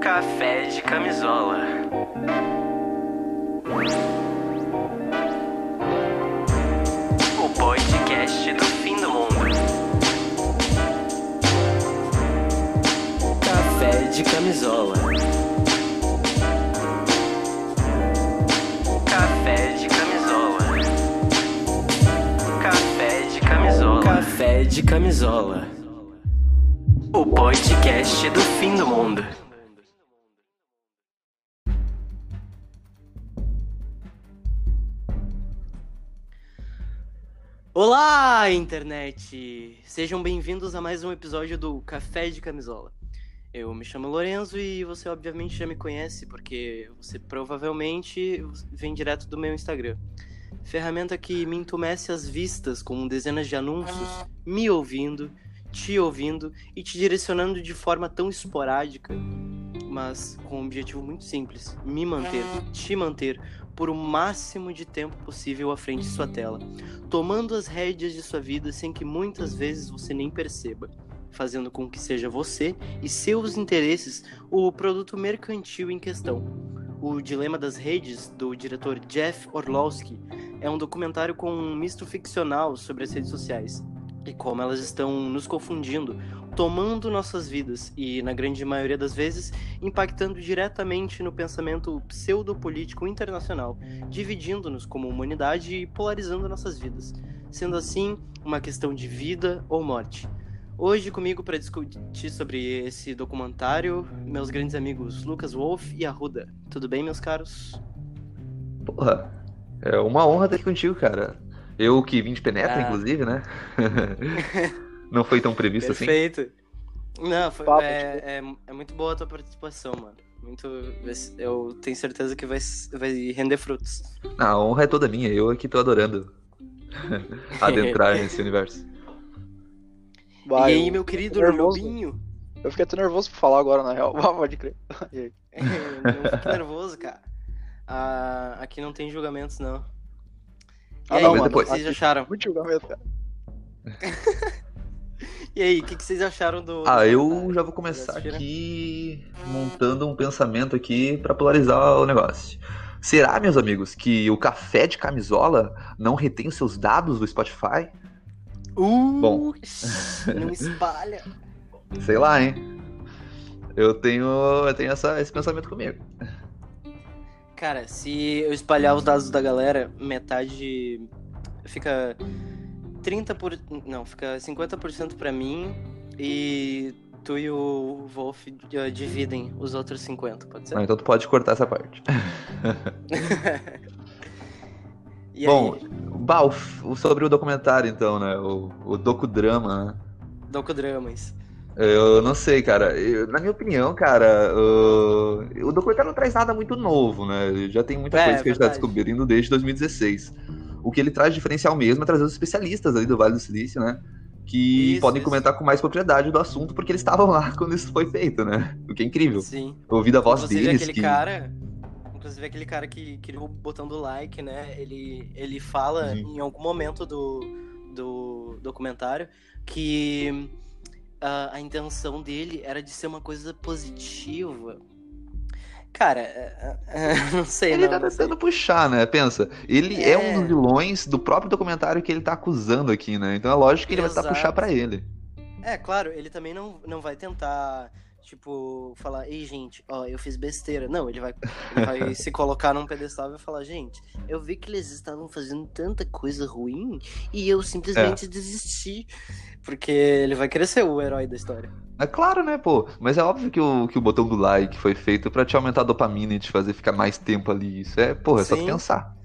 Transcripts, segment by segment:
Café de camisola. O podcast do fim do mundo. Café de camisola. De camisola. O podcast do fim do mundo. Olá, internet! Sejam bem-vindos a mais um episódio do Café de Camisola. Eu me chamo Lorenzo e você obviamente já me conhece porque você provavelmente vem direto do meu Instagram. Ferramenta que me entumece as vistas com dezenas de anúncios, me ouvindo, te ouvindo e te direcionando de forma tão esporádica, mas com um objetivo muito simples: me manter, te manter por o máximo de tempo possível à frente de sua tela, tomando as rédeas de sua vida sem que muitas vezes você nem perceba, fazendo com que seja você e seus interesses o produto mercantil em questão. O Dilema das Redes, do diretor Jeff Orlowski, é um documentário com um misto ficcional sobre as redes sociais e como elas estão nos confundindo, tomando nossas vidas e, na grande maioria das vezes, impactando diretamente no pensamento pseudopolítico internacional, dividindo-nos como humanidade e polarizando nossas vidas, sendo assim uma questão de vida ou morte. Hoje comigo para discutir sobre esse documentário, meus grandes amigos Lucas Wolf e Arruda. Tudo bem, meus caros? Porra, é uma honra estar aqui contigo, cara. Eu que vim de penetra, Ah. inclusive, né? Não foi tão previsto assim. Perfeito. Não, foi, Papo, é, é, é muito boa a tua participação, mano. Muito, eu tenho certeza que vai, vai render frutos. Ah, a honra é toda minha, eu aqui tô adorando adentrar nesse universo. Vai, e aí, eu- meu querido. Lobinho? Eu fiquei até nervoso pra falar agora, na real. Ah, Pode crer. E não fique nervoso, cara. Ah, aqui não tem julgamentos, não. E Ah, aí, não, mano, o depois. que vocês acharam? Muito julgamento, cara. E aí, o que, que vocês acharam do. Ah, eu já vou começar aqui montando um pensamento aqui pra polarizar o negócio. Será, meus amigos, que o café de camisola não retém os seus dados do Spotify? Uh, Bom. Não espalha. Sei lá, hein? Eu tenho, eu tenho essa, esse pensamento comigo. Cara, se eu espalhar os dados da galera, metade fica 30 por, não, fica 50% pra mim e tu e o Wolf eh, dividem os outros 50, pode ser? Ah, então tu pode cortar essa parte. E Bom, aí, bah, o sobre o documentário, então, né? O, o docudrama, né? docodramas. Eu não sei, cara. Eu- na minha opinião, cara, o, o documentário não traz nada muito novo, né? Já tem muita É, coisa que a gente tá descobrindo desde 2016. O que ele traz diferencial mesmo é trazer os especialistas ali do Vale do Silício, né? Que Isso, podem isso. comentar com mais propriedade do assunto, porque eles estavam lá quando isso foi feito, né? O que é incrível. Sim. Ouvir a voz Inclusive deles. aquele que... cara, inclusive aquele cara que criou o botão do like, né? Ele ele fala Uhum. em algum momento do, do documentário que a, a intenção dele era de ser uma coisa positiva. Cara, é, é, não sei, Ele não, tá não sei. tentando puxar, né? Pensa, ele é. É. um dos vilões do próprio documentário que ele tá acusando aqui, né? Então é lógico que ele vai tentar Exato. puxar pra ele. É, claro, ele também não, não vai tentar, tipo, falar, ei, gente, ó, eu fiz besteira. Não, ele vai, ele vai se colocar num pedestal e vai falar, gente, eu vi que eles estavam fazendo tanta coisa ruim e eu simplesmente É. desisti. Porque ele vai querer ser o herói da história. É claro, né, pô? Mas é óbvio que o, que o botão do like foi feito pra te aumentar a dopamina e te fazer ficar mais tempo ali. Isso é, porra, é só Sim. pensar.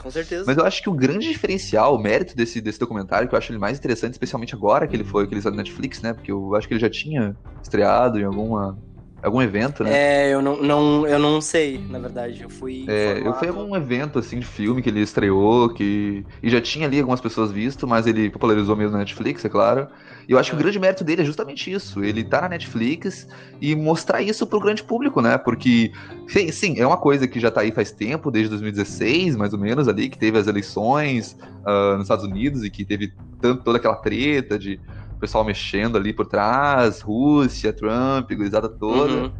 Com certeza. Mas eu acho que o grande diferencial, o mérito desse, desse documentário, que eu acho ele mais interessante, especialmente agora que ele foi que ele saiu na Netflix, né? Porque eu acho que ele já tinha estreado em alguma, algum evento, né? É, eu não, não, eu não sei, na verdade. Eu fui. É, eu fui a algum evento assim de filme que ele estreou, que. E já tinha ali algumas pessoas visto, mas ele popularizou mesmo na Netflix, é claro. E eu acho que o grande mérito dele é justamente isso. Ele tá na Netflix e mostrar isso pro grande público, né? Porque, sim, sim, é uma coisa que já tá aí faz tempo, desde 2016, mais ou menos, ali, que teve as eleições ah, nos Estados Unidos e que teve tanto, toda aquela treta de pessoal mexendo ali por trás, Rússia, Trump, gurizada toda. Uhum.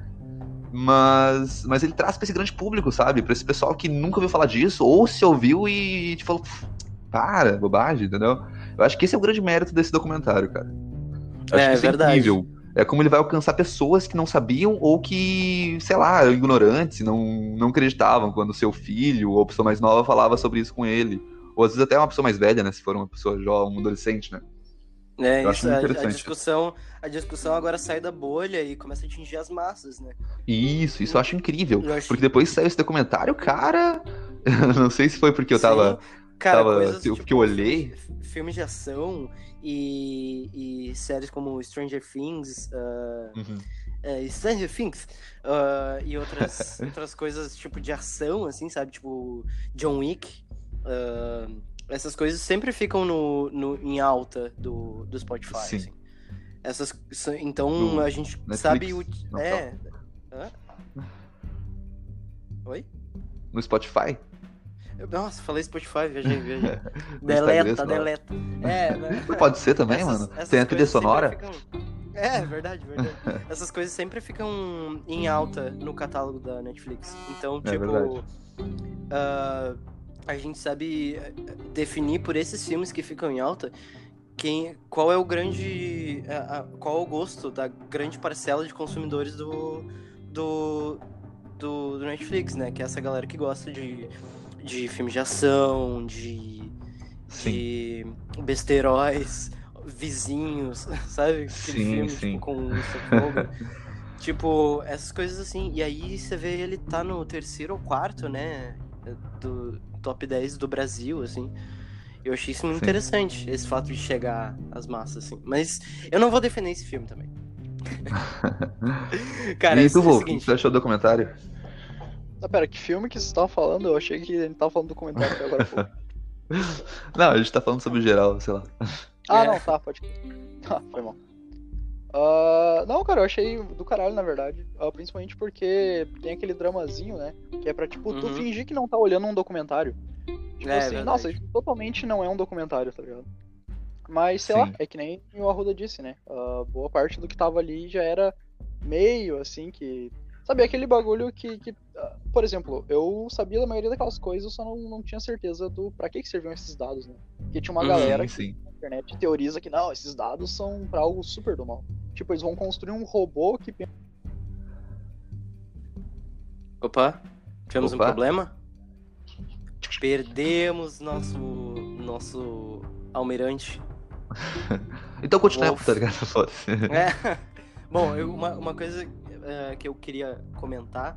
Mas, mas ele traz pra esse grande público, sabe? Pra esse pessoal que nunca ouviu falar disso, ou se ouviu e te falou, "Pff, para, bobagem, entendeu? Eu acho que esse é o grande mérito desse documentário, cara. Eu acho É, que isso verdade. incrível. É como ele vai alcançar pessoas que não sabiam ou que, sei lá, eram ignorantes, não, não acreditavam quando seu filho ou a pessoa mais nova falava sobre isso com ele. Ou às vezes até uma pessoa mais velha, né? Se for uma pessoa jovem, um adolescente, né? É, Eu isso, acho a, a interessante. discussão, a discussão agora sai da bolha e começa a atingir as massas, né? Isso, isso eu acho incrível. Eu acho- Porque depois saiu esse documentário, cara. não sei se foi porque eu tava. Sim. Cara, tava- coisas, que eu- tipo, eu olhei. Filmes, de ação e, e séries como Stranger Things, ah, Uhum. é, Stranger Things ah, e outras, outras coisas tipo de ação, assim, sabe? Tipo John Wick. ah, essas coisas sempre ficam no, no, em alta do, do Spotify. Sim. assim. Essas, então Do a gente Netflix? sabe o. Não, é. Hã? Oi? No Spotify? Nossa, falei Spotify, viajei, viajei. Deleta, deleta. É, né? Pode ser também, Essas- mano. essas Tem a trilha sonora. ficam- É, verdade, verdade. Essas coisas sempre ficam em alta no catálogo da Netflix. Então, É tipo. verdade. ah, a gente sabe eh, definir por esses filmes que ficam em alta quem, qual é o grande. a- a- qual é o gosto da grande parcela de consumidores do. do. do, do Netflix, né? Que é essa galera que gosta de, de filmes de ação, de Sim. de besteiróis, vizinhos, sabe? Aquele Sim, filme sim. Tipo, com tipo, essas coisas assim. E aí você vê ele tá no terceiro ou quarto, né? Do top 10 do Brasil, assim. Eu achei isso muito Sim. interessante, esse fato de chegar às massas, assim. Mas eu não vou defender esse filme também. Cara, e é tu, o Vô, o que seguinte, você achou do documentário? Ah, pera, que filme que vocês estavam falando? Eu achei que a gente tava falando do comentário até agora. Não, a gente tá falando sobre o geral, sei lá. Ah, É. não, tá, pode. Ah, foi mal. Ah, não, cara, eu achei do caralho, na verdade. Ah, principalmente porque tem aquele dramazinho, né? Que é pra, tipo, tu Uhum. fingir que não tá olhando um documentário. Tipo É, assim, verdade. nossa, isso totalmente não é um documentário, tá ligado? Mas, sei Sim. lá, é que nem o Arruda disse, né? Ah, boa parte do que tava ali já era meio, assim, que... Sabe, aquele bagulho que, que por exemplo, eu sabia da maioria daquelas coisas, eu só não, não tinha certeza do pra que, que serviam esses dados, né? Porque tinha uma Uhum. galera Sim, sim. Internet teoriza que não, esses dados são pra algo super do mal. Tipo, eles vão construir um robô que Opa, tivemos um Opa. problema? Perdemos nosso nosso almirante. Então continuemos, Wolf. tá ligado? Foda-se. É. Bom, eu- uma, uma coisa é, que eu queria comentar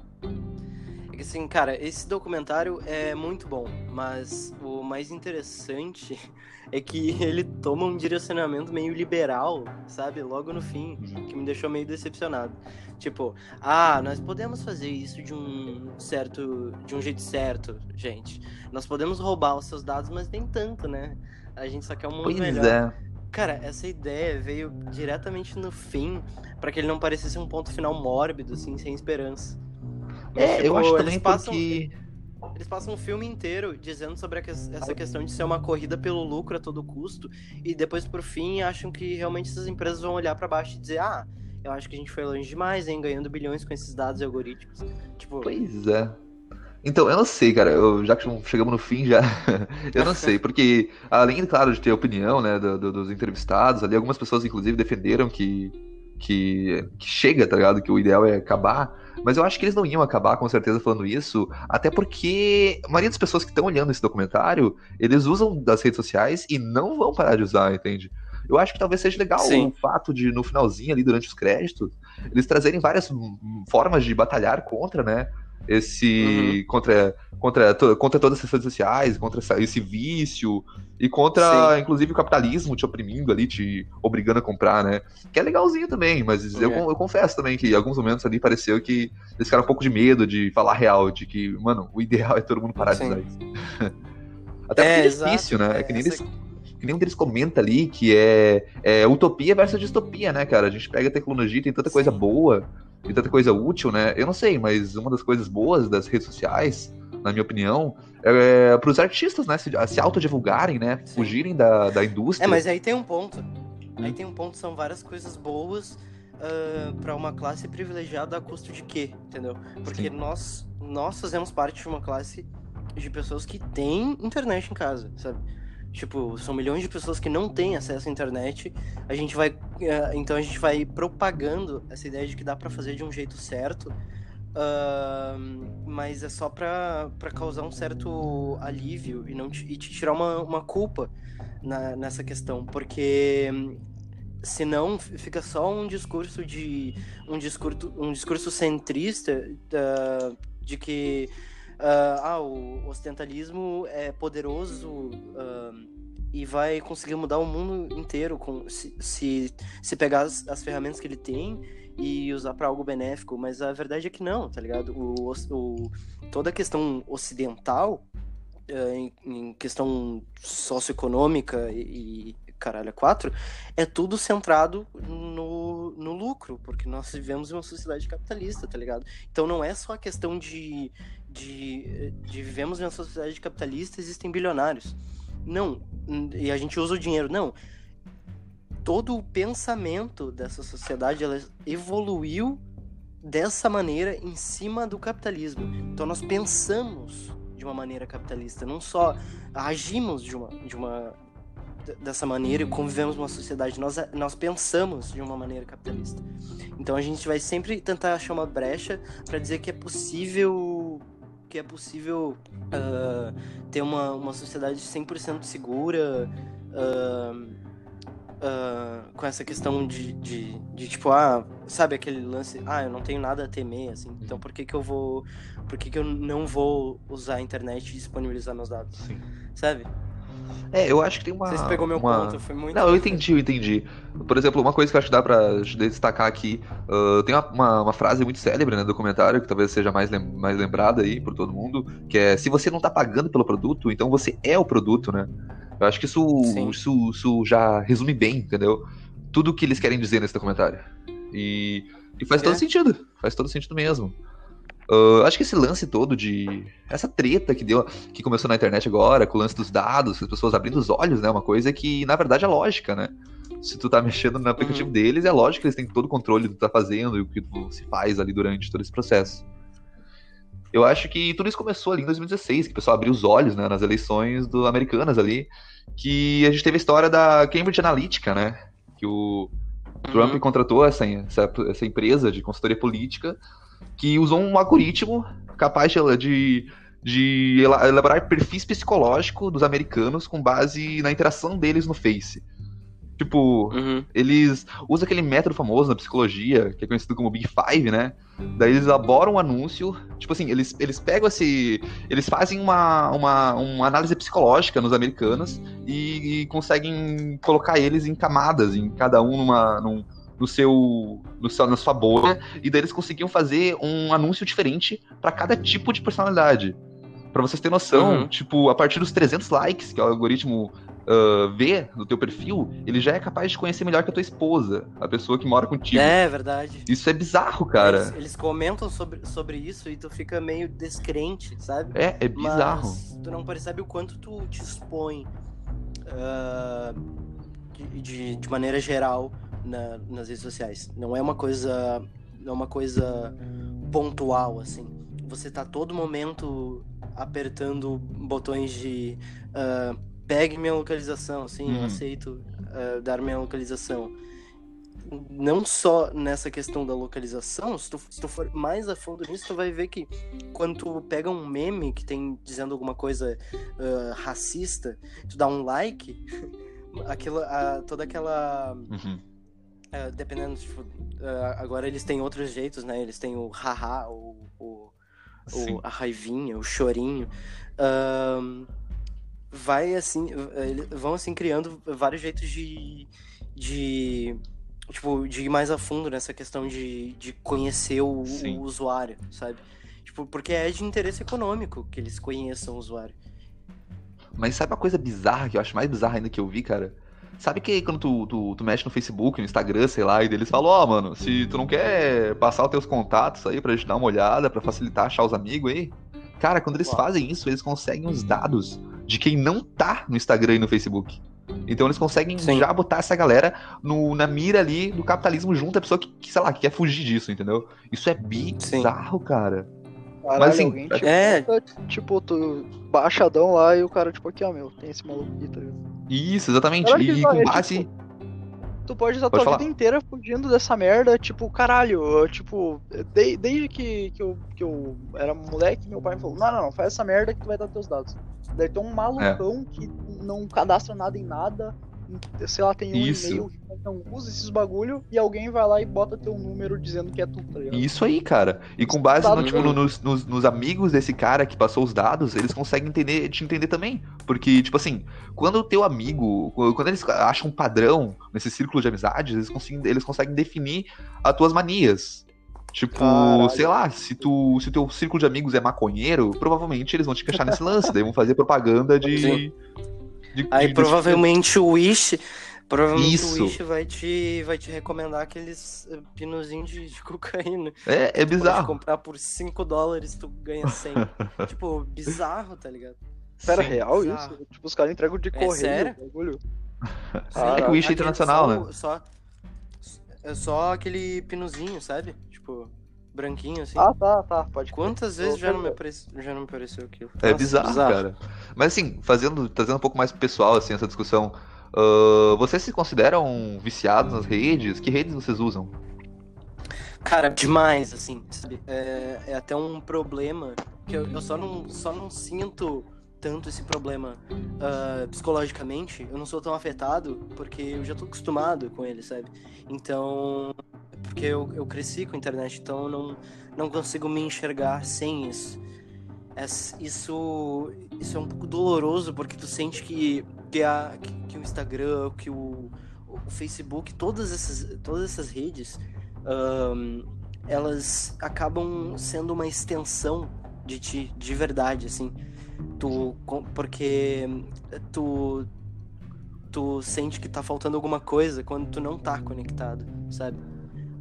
é que assim, cara, esse documentário é muito bom, mas o mais interessante é que ele toma um direcionamento meio liberal, sabe? Logo no fim, que me deixou meio decepcionado. Tipo, ah, nós podemos fazer isso de um certo, de um jeito certo, gente. Nós podemos roubar os seus dados, mas nem tanto, né? A gente só quer um mundo Pois melhor. é. Cara, essa ideia veio diretamente no fim, pra que ele não parecesse um ponto final mórbido, assim, sem esperança. É, eu tipo, acho eles também passam, porque. Eles passam um filme inteiro dizendo sobre que- essa questão de ser uma corrida pelo lucro a todo custo, e depois, por fim, acham que realmente essas empresas vão olhar pra baixo e dizer: ah, eu acho que a gente foi longe demais, hein, ganhando bilhões com esses dados e algoritmos. Tipo, Pois é. Então, eu não sei, cara. Eu, já que chegamos no fim, já. eu não sei, porque além, claro, de ter opinião, né, do- do- dos entrevistados, ali algumas pessoas, inclusive, defenderam que, que, que chega, tá ligado? Que o ideal é acabar. Mas eu acho que eles não iam acabar, com certeza, falando isso, até porque a maioria das pessoas que estão olhando esse documentário, eles usam das redes sociais e não vão parar de usar, entende? Eu acho que talvez seja legal Sim. o fato de, no finalzinho ali, durante os créditos, eles trazerem várias formas de batalhar contra, né? Esse. Contra, contra, to- contra todas as redes sociais, contra essa- esse vício, e contra, Sim. inclusive, o capitalismo te oprimindo ali, te obrigando a comprar, né? Que é legalzinho também, mas eu, É. eu confesso também que em alguns momentos ali pareceu que eles ficaram um pouco de medo de falar real, de que, mano, o ideal é todo mundo parar Sim. de usar isso. Até porque É, é difícil, exato. né? É É, que nem eles que nem um deles comenta ali que é, é utopia versus distopia, né, cara? A gente pega a tecnologia, tem tanta coisa Sim. boa e tanta coisa útil, né? Eu não sei, mas uma das coisas boas das redes sociais, na minha opinião, é para os artistas, né, se, se autodivulgarem, né? Sim. Fugirem da, da indústria. É, mas aí tem um ponto. Aí tem um ponto, são várias coisas boas uh, para uma classe privilegiada a custo de quê? Entendeu? Porque nós, nós fazemos parte de uma classe de pessoas que têm internet em casa, sabe? Tipo, são milhões de pessoas que não têm acesso à internet. A gente vai. Uh, então a gente vai propagando essa ideia de que dá para fazer de um jeito certo. Uh, mas é só pra causar um certo alívio e, não te, e te tirar uma, uma culpa na, nessa questão. Porque senão fica só um discurso de. um discurso, um discurso centrista uh, de que uh, ah, o ostentalismo é poderoso uh, e vai conseguir mudar o mundo inteiro com, se, se, se pegar as, as ferramentas que ele tem e usar para algo benéfico, mas a verdade é que não, tá ligado? O, o toda a questão ocidental, uh, em, em, questão socioeconômica e, e caralho, é quatro, é tudo centrado no, no lucro, porque nós vivemos em uma sociedade capitalista, tá ligado? Então não é só a questão de, de, de vivemos em uma sociedade capitalista existem bilionários. Não, e a gente usa o dinheiro. Não. Todo o pensamento dessa sociedade ela evoluiu dessa maneira em cima do capitalismo. Então nós pensamos de uma maneira capitalista, não só agimos de uma, de uma dessa maneira e convivemos numa sociedade, nós, nós pensamos de uma maneira capitalista. Então a gente vai sempre tentar achar uma brecha para dizer que é possível que é possível uh, ter uma, uma sociedade 100% segura uh, uh, com essa questão de, de, de, tipo, ah, sabe aquele lance, ah, eu não tenho nada a temer, assim, então por que que eu vou, por que que eu não vou usar a internet e disponibilizar meus dados, Sim. sabe? É, eu acho que tem uma. Você pegou meu uma... ponto, foi muito. Não, eu entendi, eu entendi. Por exemplo, uma coisa que eu acho que dá pra destacar aqui: uh, tem uma, uma, uma, frase muito célebre né, no documentário, que talvez seja mais, lem mais lembrada aí por todo mundo, que é: se você não tá pagando pelo produto, então você é o produto, né? Eu acho que isso, isso, isso já resume bem, entendeu? Tudo o que eles querem dizer nesse documentário. E, e faz é. todo sentido, faz todo sentido mesmo. Uh, acho que esse lance todo de. Essa treta que deu, que começou na internet agora, com o lance dos dados, as pessoas abrindo os olhos, né? Uma coisa que, na verdade, é lógica, né? Se tu tá mexendo no aplicativo uhum. deles, é lógico que eles têm todo o controle do que tu tá fazendo e o que tu se faz ali durante todo esse processo. Eu acho que tudo isso começou ali em 2016, que o pessoal abriu os olhos, né, nas eleições do americanas ali, que a gente teve a história da Cambridge Analytica, né? Que o Trump uhum. contratou essa, essa, essa empresa de consultoria política que usou um algoritmo capaz de, de elaborar perfis psicológicos dos americanos com base na interação deles no Face. Tipo, uhum. eles usam aquele método famoso na psicologia, que é conhecido como Big Five, né? Daí eles elaboram um anúncio, tipo assim, eles, eles pegam esse. Eles fazem uma, uma, uma análise psicológica nos americanos e, e conseguem colocar eles em camadas, em cada um numa, num, no seu, no seu, na sua bolha, e daí eles conseguiam fazer um anúncio diferente para cada tipo de personalidade. Para vocês terem noção, uhum. tipo, a partir dos 300 likes que o algoritmo uh, vê no teu perfil, ele já é capaz de conhecer melhor que a tua esposa, a pessoa que mora contigo. É, verdade. Isso é bizarro, cara. Eles, eles comentam sobre, sobre isso e tu fica meio descrente, sabe? É, é bizarro. Mas tu não percebe o quanto tu te expõe uh, de, de, de maneira geral na, nas redes sociais. Não é uma coisa. Não é uma coisa pontual, assim. Você tá todo momento apertando botões de uh, pegue minha localização, assim, eu uhum. aceito uh, dar minha localização. Não só nessa questão da localização, se tu, se tu for mais a fundo nisso, tu vai ver que quando tu pega um meme que tem dizendo alguma coisa uh, racista, tu dá um like, aquilo, toda aquela. Uhum Uh, dependendo, tipo, uh, agora eles têm outros jeitos, né? Eles têm o haha, o, o, o a raivinha, o chorinho. Uh, vai assim, vão assim criando vários jeitos de, de tipo, de ir mais a fundo nessa questão de, de conhecer o, o usuário, sabe? Tipo, porque é de interesse econômico que eles conheçam o usuário. Mas sabe uma coisa bizarra que eu acho mais bizarra ainda que eu vi, cara? Sabe que quando tu, tu, tu, mexe no Facebook, no Instagram, sei lá, e eles falam, ó, oh, mano, se tu não quer passar os teus contatos aí pra gente dar uma olhada, pra facilitar achar os amigos aí. Cara, quando eles fazem isso, eles conseguem os dados de quem não tá no Instagram e no Facebook. Então eles conseguem Sim. já botar essa galera no, na mira ali do capitalismo junto a pessoa que, que, sei lá, que quer fugir disso, entendeu? Isso é bizarro, cara. Caralho, Mas, assim, alguém te é- tipo, tu baixadão lá e o cara, tipo, aqui, ó, meu, tem esse maluco aqui, tá ligado? Isso, exatamente. Cara, que E com é base. tipo, Tu pode estar Pode tua falar. vida inteira fugindo dessa merda, tipo, caralho, eu, tipo, de- desde que, que, eu, que eu era moleque, meu pai me falou, não, não, não, faz essa merda que tu vai dar teus dados. Daí tem um malucão É. que não cadastra nada em nada, sei lá, tem um Isso. e-mail que não usa esses bagulho, e alguém vai lá e bota teu número dizendo que é tu, tá ligado? Isso aí, cara. E com base no, tipo, no- nos, nos- nos amigos desse cara que passou os dados, eles conseguem entender, te entender também. Porque, tipo assim, quando o teu amigo, quando eles acham um padrão nesse círculo de amizades, eles conseguem, eles conseguem definir as tuas manias. Tipo, Caralho. sei lá, se tu, se teu círculo de amigos é maconheiro, provavelmente eles vão te encaixar nesse lance, daí vão fazer propaganda de. Sim. De- Aí de- provavelmente o Wish. Provavelmente Isso. o Wish vai te, vai te recomendar aqueles eh, pinozinhos de, de cocaína. É, é Pode bizarro. comprar por 5 dólares, tu ganha 100. tipo, bizarro, tá ligado? Pera, Sim. real bizarro. isso? Tipo, os caras entregam de É correio sério? bagulho. É que o Wish é internacional, só, né? Só, é só aquele pinozinho, sabe? Tipo, branquinho assim. Ah, tá, tá, pode crer. Quantas vezes já não, me eu- apareceu, já não me apareceu aquilo? É Nossa, bizarro, cara. Mas assim, fazendo, trazendo um pouco mais pessoal, assim, essa discussão. ah, vocês se consideram viciados nas redes? Que redes vocês usam? Cara, demais, assim, sabe? É, é até um problema que eu, eu só, não, só não sinto tanto esse problema ah, psicologicamente. Eu não sou tão afetado porque eu já tô acostumado com ele, sabe? Então, porque eu, eu cresci com a internet, então eu não, não consigo me enxergar sem isso. Es- Isso, isso é um pouco doloroso porque tu sente que, que, a, que, que o Instagram, que o, o Facebook, todas essas, todas essas redes ahn, elas acabam sendo uma extensão de ti, de verdade, assim. Tu, porque tu, tu sente que tá faltando alguma coisa quando tu não tá conectado, sabe?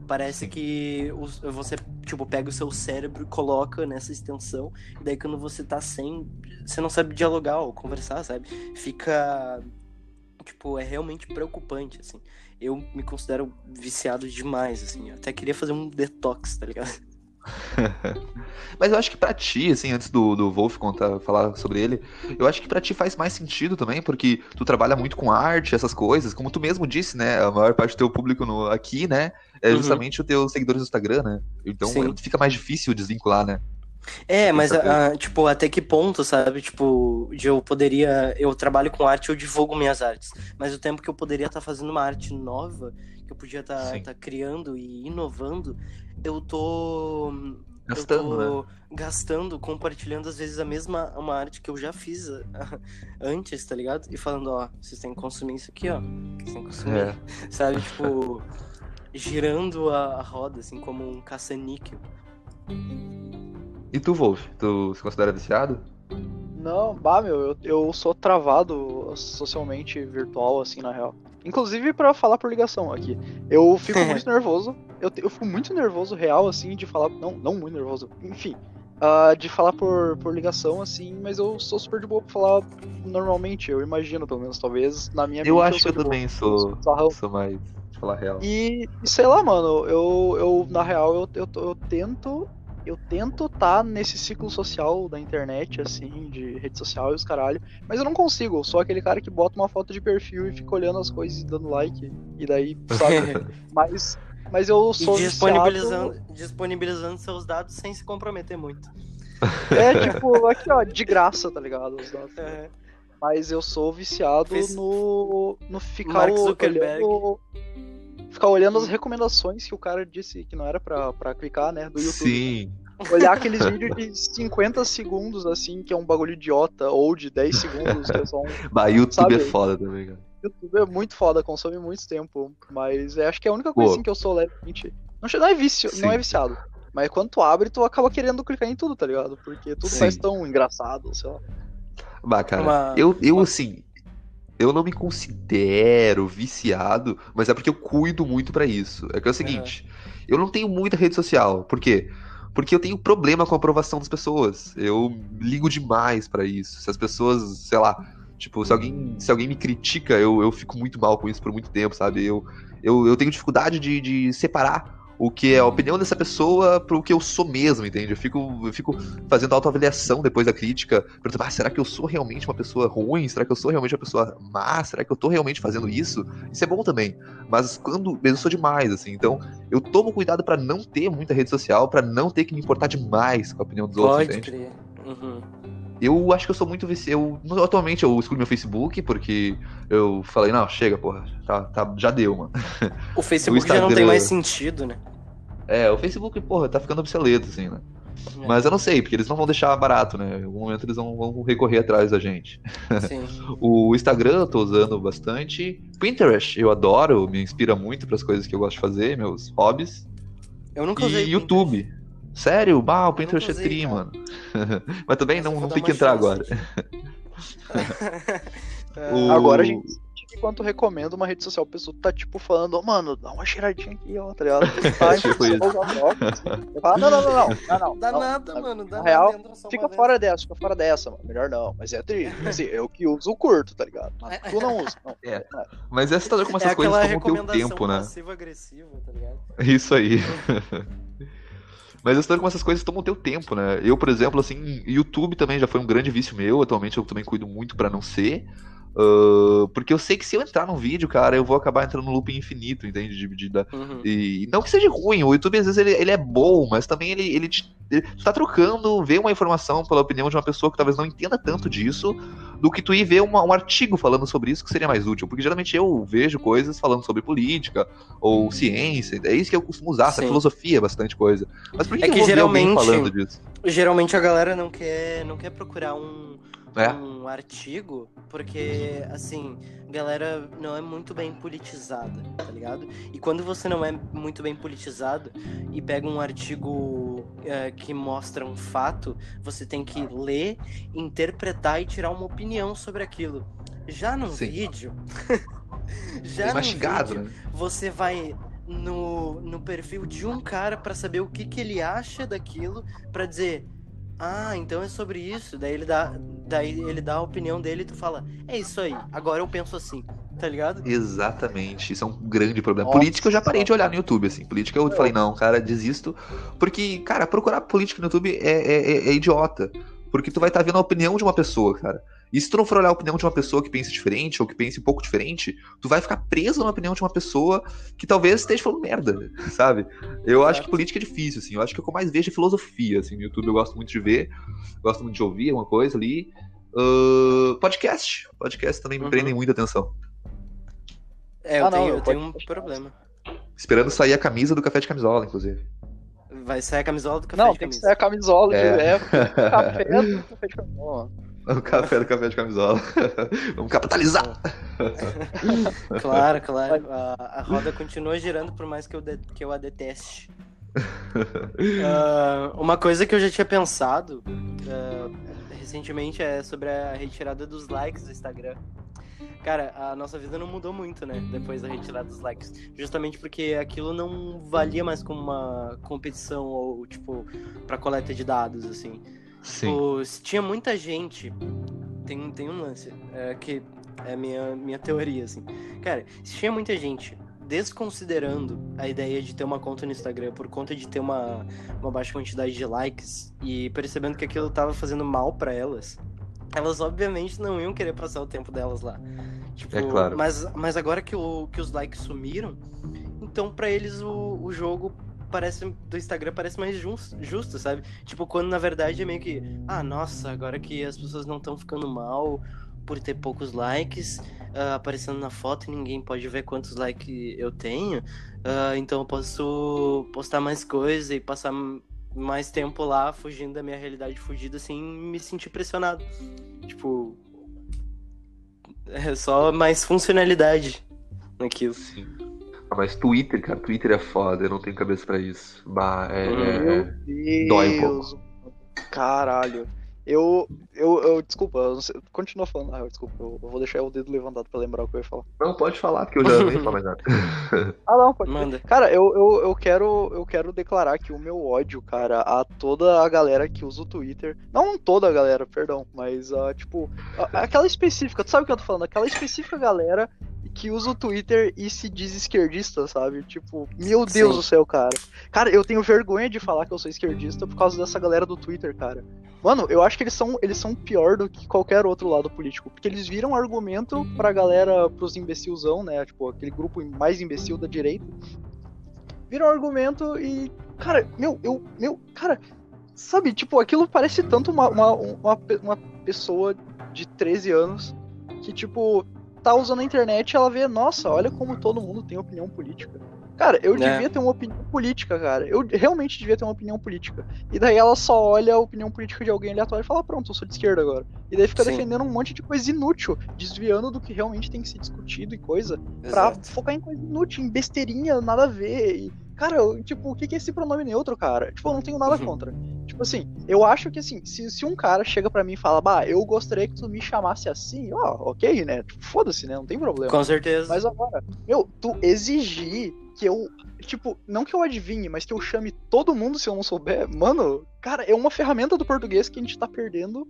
Parece Sim. que você, tipo, pega o seu cérebro e coloca nessa extensão, e daí quando você tá sem, você não sabe dialogar ou conversar, sabe? Fica, tipo, é realmente preocupante, assim. Eu me considero viciado demais, assim. Eu até queria fazer um detox, tá ligado? Mas eu acho que pra ti, assim, antes do, do Wolf contar, falar sobre ele, eu acho que pra ti faz mais sentido também, porque tu trabalha muito com arte, essas coisas, como tu mesmo disse, né? A maior parte do teu público no, aqui, né? É Uhum. justamente os teus seguidores do Instagram, né? Então Sim. fica mais difícil desvincular, né? É, mas, ah, tipo, até que ponto, sabe? Tipo, de eu poderia. Eu trabalho com arte, eu divulgo minhas artes. Mas o tempo que eu poderia estar fazendo uma arte nova, que eu podia estar Sim. criando e inovando, eu tô. Gastando, eu né? tô gastando, compartilhando às vezes a mesma uma arte que eu já fiz ah, antes, tá ligado? E falando, ó, vocês têm que consumir isso aqui, ó. Vocês têm que consumir. É. Sabe, tipo, girando a, a roda, assim, como um caça-níquel. E tu, Wolf, tu se considera viciado? Não, bah, meu, eu, eu sou travado socialmente virtual, assim, na real. Inclusive pra falar por ligação aqui. Eu fico muito nervoso. Eu, te- eu fico muito nervoso, real, assim, de falar. Não, não muito nervoso. Enfim. ah, de falar por, por ligação, assim, mas eu sou super de boa pra falar normalmente, eu imagino, pelo menos, talvez, na minha Eu mente, acho que sou eu de boa. também sou, sou mais, falar real. E, e sei lá, mano, eu, eu na real, eu, eu, eu tento. Eu tento tá nesse ciclo social da internet, assim, de rede social e os caralho, mas eu não consigo. Eu sou aquele cara que bota uma foto de perfil e fica olhando as coisas e dando like. E daí, sabe? mas, mas eu E sou disponibilizando, viciado- disponibilizando seus dados sem se comprometer muito. É tipo, aqui ó, de graça, tá ligado? Os dados. É. Mas eu sou viciado Fez- no, no ficar olhando. Ficar olhando as recomendações que o cara disse que não era pra, pra clicar, né? Do YouTube. Sim. Olhar aqueles vídeos de 50 segundos, assim, que é um bagulho idiota, ou de 10 segundos, que é só um. Bah, YouTube Sabe? é foda também, cara. YouTube é muito foda, consome muito tempo. Mas é, acho que é a única coisa assim, que eu sou levemente. Não, não é vício, não Sim. é viciado. Mas quando tu abre, tu acaba querendo clicar em tudo, tá ligado? Porque tudo Sim. faz tão engraçado, sei lá. Bah, cara, Uma- eu, eu uma- assim, eu não me considero viciado, mas é porque eu cuido muito pra isso. É que é o seguinte, eu não tenho muita rede social. Por quê? Porque eu tenho problema com a aprovação das pessoas. Eu ligo demais pra isso. Se as pessoas, sei lá, Tipo, se alguém, se alguém me critica, eu, eu fico muito mal com isso por muito tempo, sabe? Eu, eu, eu tenho dificuldade de, de separar o que é a opinião dessa pessoa pro que eu sou mesmo, entende? Eu fico, eu fico fazendo autoavaliação depois da crítica, perguntando, ah, será que eu sou realmente uma pessoa ruim? Será que eu sou realmente uma pessoa má? Será que eu tô realmente fazendo isso? Isso é bom também. Mas quando eu sou demais, assim, então eu tomo cuidado para não ter muita rede social, para não ter que me importar demais com a opinião dos Pode outros, entende? crer. Uhum. Eu acho que eu sou muito viciado. Eu, atualmente eu excluo meu Facebook porque eu falei, não, chega, porra, tá, tá, já deu, mano. O Facebook já não tem Instagram- mais sentido, né? É, o Facebook, porra, tá ficando obsoleto, assim, né? É. Mas eu não sei, porque eles não vão deixar barato, né? Em algum momento eles vão, vão recorrer atrás da gente. Sim. O Instagram eu tô usando bastante. Pinterest eu adoro, me inspira muito para as coisas que eu gosto de fazer, meus hobbies. Eu nunca usei E YouTube. Sério? Bah, o Pinterest é tri, cara. mano. Mas também Mas não, não tem que entrar chance. agora. É, O- Agora a gente tu recomenda uma rede social, a pessoa tá tipo falando, ô mano, dá uma cheiradinha aqui, ó, tá ligado? Tá, Tipo isso. Eu falo, não, não, não, não, não, não. Dá não. nada, Na- mano. Dá na nada. real, só Fica uma vez. fora dessa, fica fora dessa, mano. Melhor não. Mas é tri. Assim, eu que uso o curto, tá ligado? Mas tu não usa. Não. É. Mas é assustador como É essas coisas aquela tomam teu recomendação tempo, né? passiva-agressiva, tá ligado? Isso aí. Mas estou como essas coisas tomam teu tempo, né? Eu, por exemplo, assim, YouTube também já foi um grande vício meu. Atualmente eu também cuido muito pra não ser. Ah, porque eu sei que se eu entrar num vídeo, cara, eu vou acabar entrando no loop infinito, entende? De, de- Uhum. e não que seja ruim, o YouTube às vezes ele, ele é bom, mas também ele, ele, te, ele tu tá trocando, vê uma informação pela opinião de uma pessoa que talvez não entenda tanto disso, do que tu ir ver uma- um artigo falando sobre isso que seria mais útil. Porque geralmente eu vejo coisas falando sobre política ou ciência, é isso que eu costumo usar, essa filosofia, bastante coisa. Mas por que, É que que eu vou ver alguém geralmente- falando disso? Geralmente a galera não quer, não quer procurar um, É. um artigo, porque, assim, galera não é muito bem politizada, tá ligado? E quando você não é muito bem politizado e pega um artigo é, que mostra um fato, você tem que ler, interpretar e tirar uma opinião sobre aquilo. Já num Sim. vídeo. já mastigado, vídeo, né? você vai no, no perfil de um cara pra saber o que, que ele acha daquilo, pra dizer, ah, então é sobre isso. Daí ele dá, daí ele dá a opinião dele e tu fala, é isso aí, agora eu penso assim, tá ligado? Exatamente, isso é um grande problema. Nossa, política eu já parei de olhar no YouTube, assim. Política eu falei, não, cara, desisto. Porque, cara, procurar política no YouTube é, é- é- é idiota. Porque tu vai estar vendo a opinião de uma pessoa, cara. E se tu não for olhar a opinião de uma pessoa que pensa diferente, ou que pense um pouco diferente, tu vai ficar preso na opinião de uma pessoa que talvez esteja falando merda, sabe? Eu acho que política é difícil, assim. Eu acho que o que eu mais vejo é filosofia, assim. No YouTube eu gosto muito de ver, gosto muito de ouvir alguma coisa ali. Ahn, podcast. Podcast também me Uhum. prendem muita atenção. É, eu Ah, não, tenho, eu eu tenho um problema. Esperando sair a camisa do café de camisola, inclusive. Vai sair a camisola do café Não, de tem que ser a camisola de É. é, café do café de camisola. O café do café de camisola. Vamos capitalizar. Claro, claro. A, a roda continua girando por mais que eu, de- que eu a deteste. Ah, uma coisa que eu já tinha pensado ah, recentemente é sobre a retirada dos likes do Instagram. Cara, a nossa vida não mudou muito, né? Depois da retirada dos likes. Justamente porque aquilo não valia mais como uma competição ou, tipo, pra coleta de dados, assim. Sim. Tipo, se tinha muita gente. Tem, tem um lance, é, que é a minha, minha teoria, assim. Cara, se tinha muita gente desconsiderando a ideia de ter uma conta no Instagram por conta de ter uma, uma baixa quantidade de likes e percebendo que aquilo tava fazendo mal pra elas, elas obviamente não iam querer passar o tempo delas lá. Tipo, É claro. Mas, mas agora que, o, que os likes sumiram, então pra eles o, o jogo parece do Instagram parece mais justo, justo, sabe? Tipo, quando na verdade é meio que, ah, nossa, agora que as pessoas não estão ficando mal por ter poucos likes ah, aparecendo na foto e ninguém pode ver quantos likes eu tenho, ah, então eu posso postar mais coisa e passar mais tempo lá fugindo da minha realidade fugida sem me sentir pressionado. Tipo, é só mais funcionalidade naquilo. Sim. Ah, mas Twitter, cara, Twitter é foda, eu não tenho cabeça pra isso. Bah, é. É- Deus. Dói um pouco. Caralho. Eu, eu, eu desculpa, eu não sei, continua falando, ah, desculpa, eu, eu vou deixar o dedo levantado pra lembrar o que eu ia falar. Não, pode falar, porque eu já não ia falar mais nada. Ah, não, pode. Manda. Cara, eu, eu, eu, quero, eu quero declarar que o meu ódio, cara, a toda a galera que usa o Twitter. Não toda a galera, perdão, mas, uh, tipo, a- aquela específica, tu sabe o que eu tô falando? Aquela específica galera que usa o Twitter e se diz esquerdista, sabe? Tipo, meu Deus Sim. do céu, cara. Cara, eu tenho vergonha de falar que eu sou esquerdista por causa dessa galera do Twitter, cara. Mano, eu acho que eles são, eles são pior do que qualquer outro lado político. Porque eles viram argumento pra galera, pros imbecilzão, né? Tipo, aquele grupo mais imbecil da direita. Viram argumento e. Cara, meu, eu. Meu, cara. Sabe, tipo, aquilo parece tanto uma, uma, uma, uma pessoa de 13 anos que, tipo, tá usando a internet e ela vê, nossa, olha como todo mundo tem opinião política. Cara, eu É. devia ter uma opinião política, cara. Eu realmente devia ter uma opinião política. E daí ela só olha a opinião política de alguém aleatório e fala, pronto, eu sou de esquerda agora. E daí fica Sim. defendendo um monte de coisa inútil, desviando do que realmente tem que ser discutido e coisa, pra Exato. focar em coisa inútil, em besteirinha, nada a ver. E, cara, eu, tipo, o que que é esse pronome neutro, cara? Tipo, eu não tenho nada Uhum. contra. Tipo assim, eu acho que assim, se, se um cara chega pra mim e fala, bah, eu gostaria que tu me chamasse assim, ó, ok, né? Tipo, foda-se, né? Não tem problema. Com certeza. Mas agora, meu, tu exigir que eu. Tipo, não que eu adivinhe, mas que eu chame todo mundo se eu não souber, mano, cara, é uma ferramenta do português que a gente tá perdendo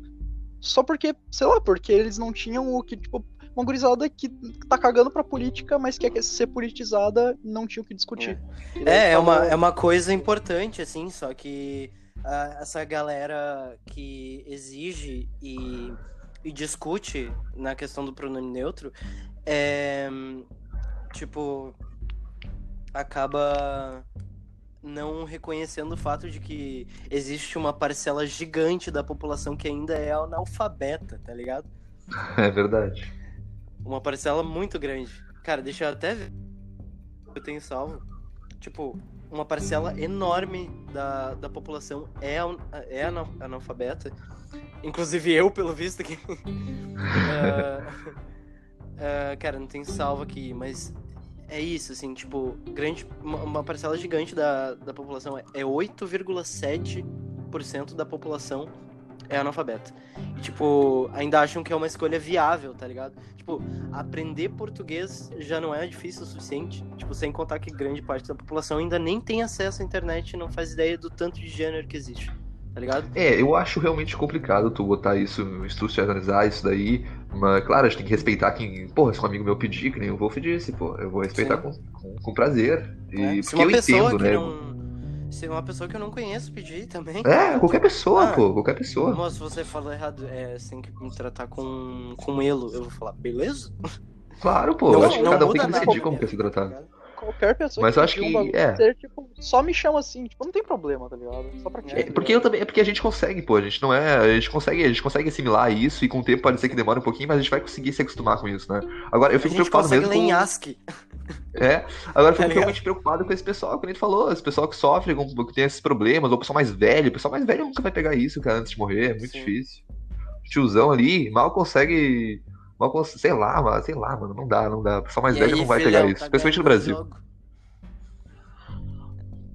só porque, sei lá, porque eles não tinham o que, tipo, uma gurizada que tá cagando pra política, mas quer ser politizada não tinha o que discutir. É, é falou- uma, é uma coisa importante, assim, só que ah, essa galera que exige e, e discute na questão do pronome neutro, é, tipo, acaba não reconhecendo o fato de que existe uma parcela gigante da população que ainda é analfabeta, tá ligado? É verdade. Uma parcela muito grande. Cara, deixa eu até ver. Eu tenho salvo. Tipo, uma parcela enorme da, da população é, é ana- analfabeta. Inclusive eu, pelo visto, que. Ah, cara, não tem salvo aqui, mas é isso, assim, tipo, grande, uma, parcela gigante da, da população é 8,7% da população é analfabeta. E, tipo, ainda acham que é uma escolha viável, tá ligado? Tipo, aprender português já não é difícil o suficiente. Tipo, sem contar que grande parte da população ainda nem tem acesso à internet e não faz ideia do tanto de gênero que existe. Tá ligado? É, eu acho realmente complicado tu botar isso, institucionalizar isso daí. Mas, claro, a gente tem que respeitar quem. Porra, se um amigo meu pedir, que nem o Wolf disse, pô, eu vou respeitar com, com, com prazer. E, É, porque eu entendo, né? não. Se uma pessoa que eu não conheço pedir também. É, qualquer pessoa, Ah. pô, qualquer pessoa. Moço, você falou errado, é, você tem que me tratar com, com elo. Eu vou falar, beleza? Claro, pô, Não- eu acho que cada um tem que nada, decidir como quer ser tratado. Tá ligado? Qualquer pessoa Mas eu acho que- bagulho é. ser, tipo, só me chama assim, tipo, não tem problema, tá ligado? Só pra ti. É, É, porque eu também, é porque a gente consegue, pô, a gente não é, a gente consegue, a gente consegue assimilar isso e com o tempo pode ser que demore um pouquinho, mas a gente vai conseguir se acostumar com isso, né? Agora eu A fico gente preocupado mesmo com, ASCII. É, agora eu fico Tá realmente preocupado com esse pessoal, como a gente falou, esse pessoal que sofre, que tem esses problemas, ou o pessoal mais velho, o pessoal mais velho nunca vai pegar isso, cara, antes de morrer, é muito Sim. difícil. O tiozão ali mal consegue, mal consegue, sei lá, mano, sei lá, mano, não dá, não dá, o pessoal mais E velho aí, não vai filhão, pegar isso, tá especialmente no Brasil. jogo.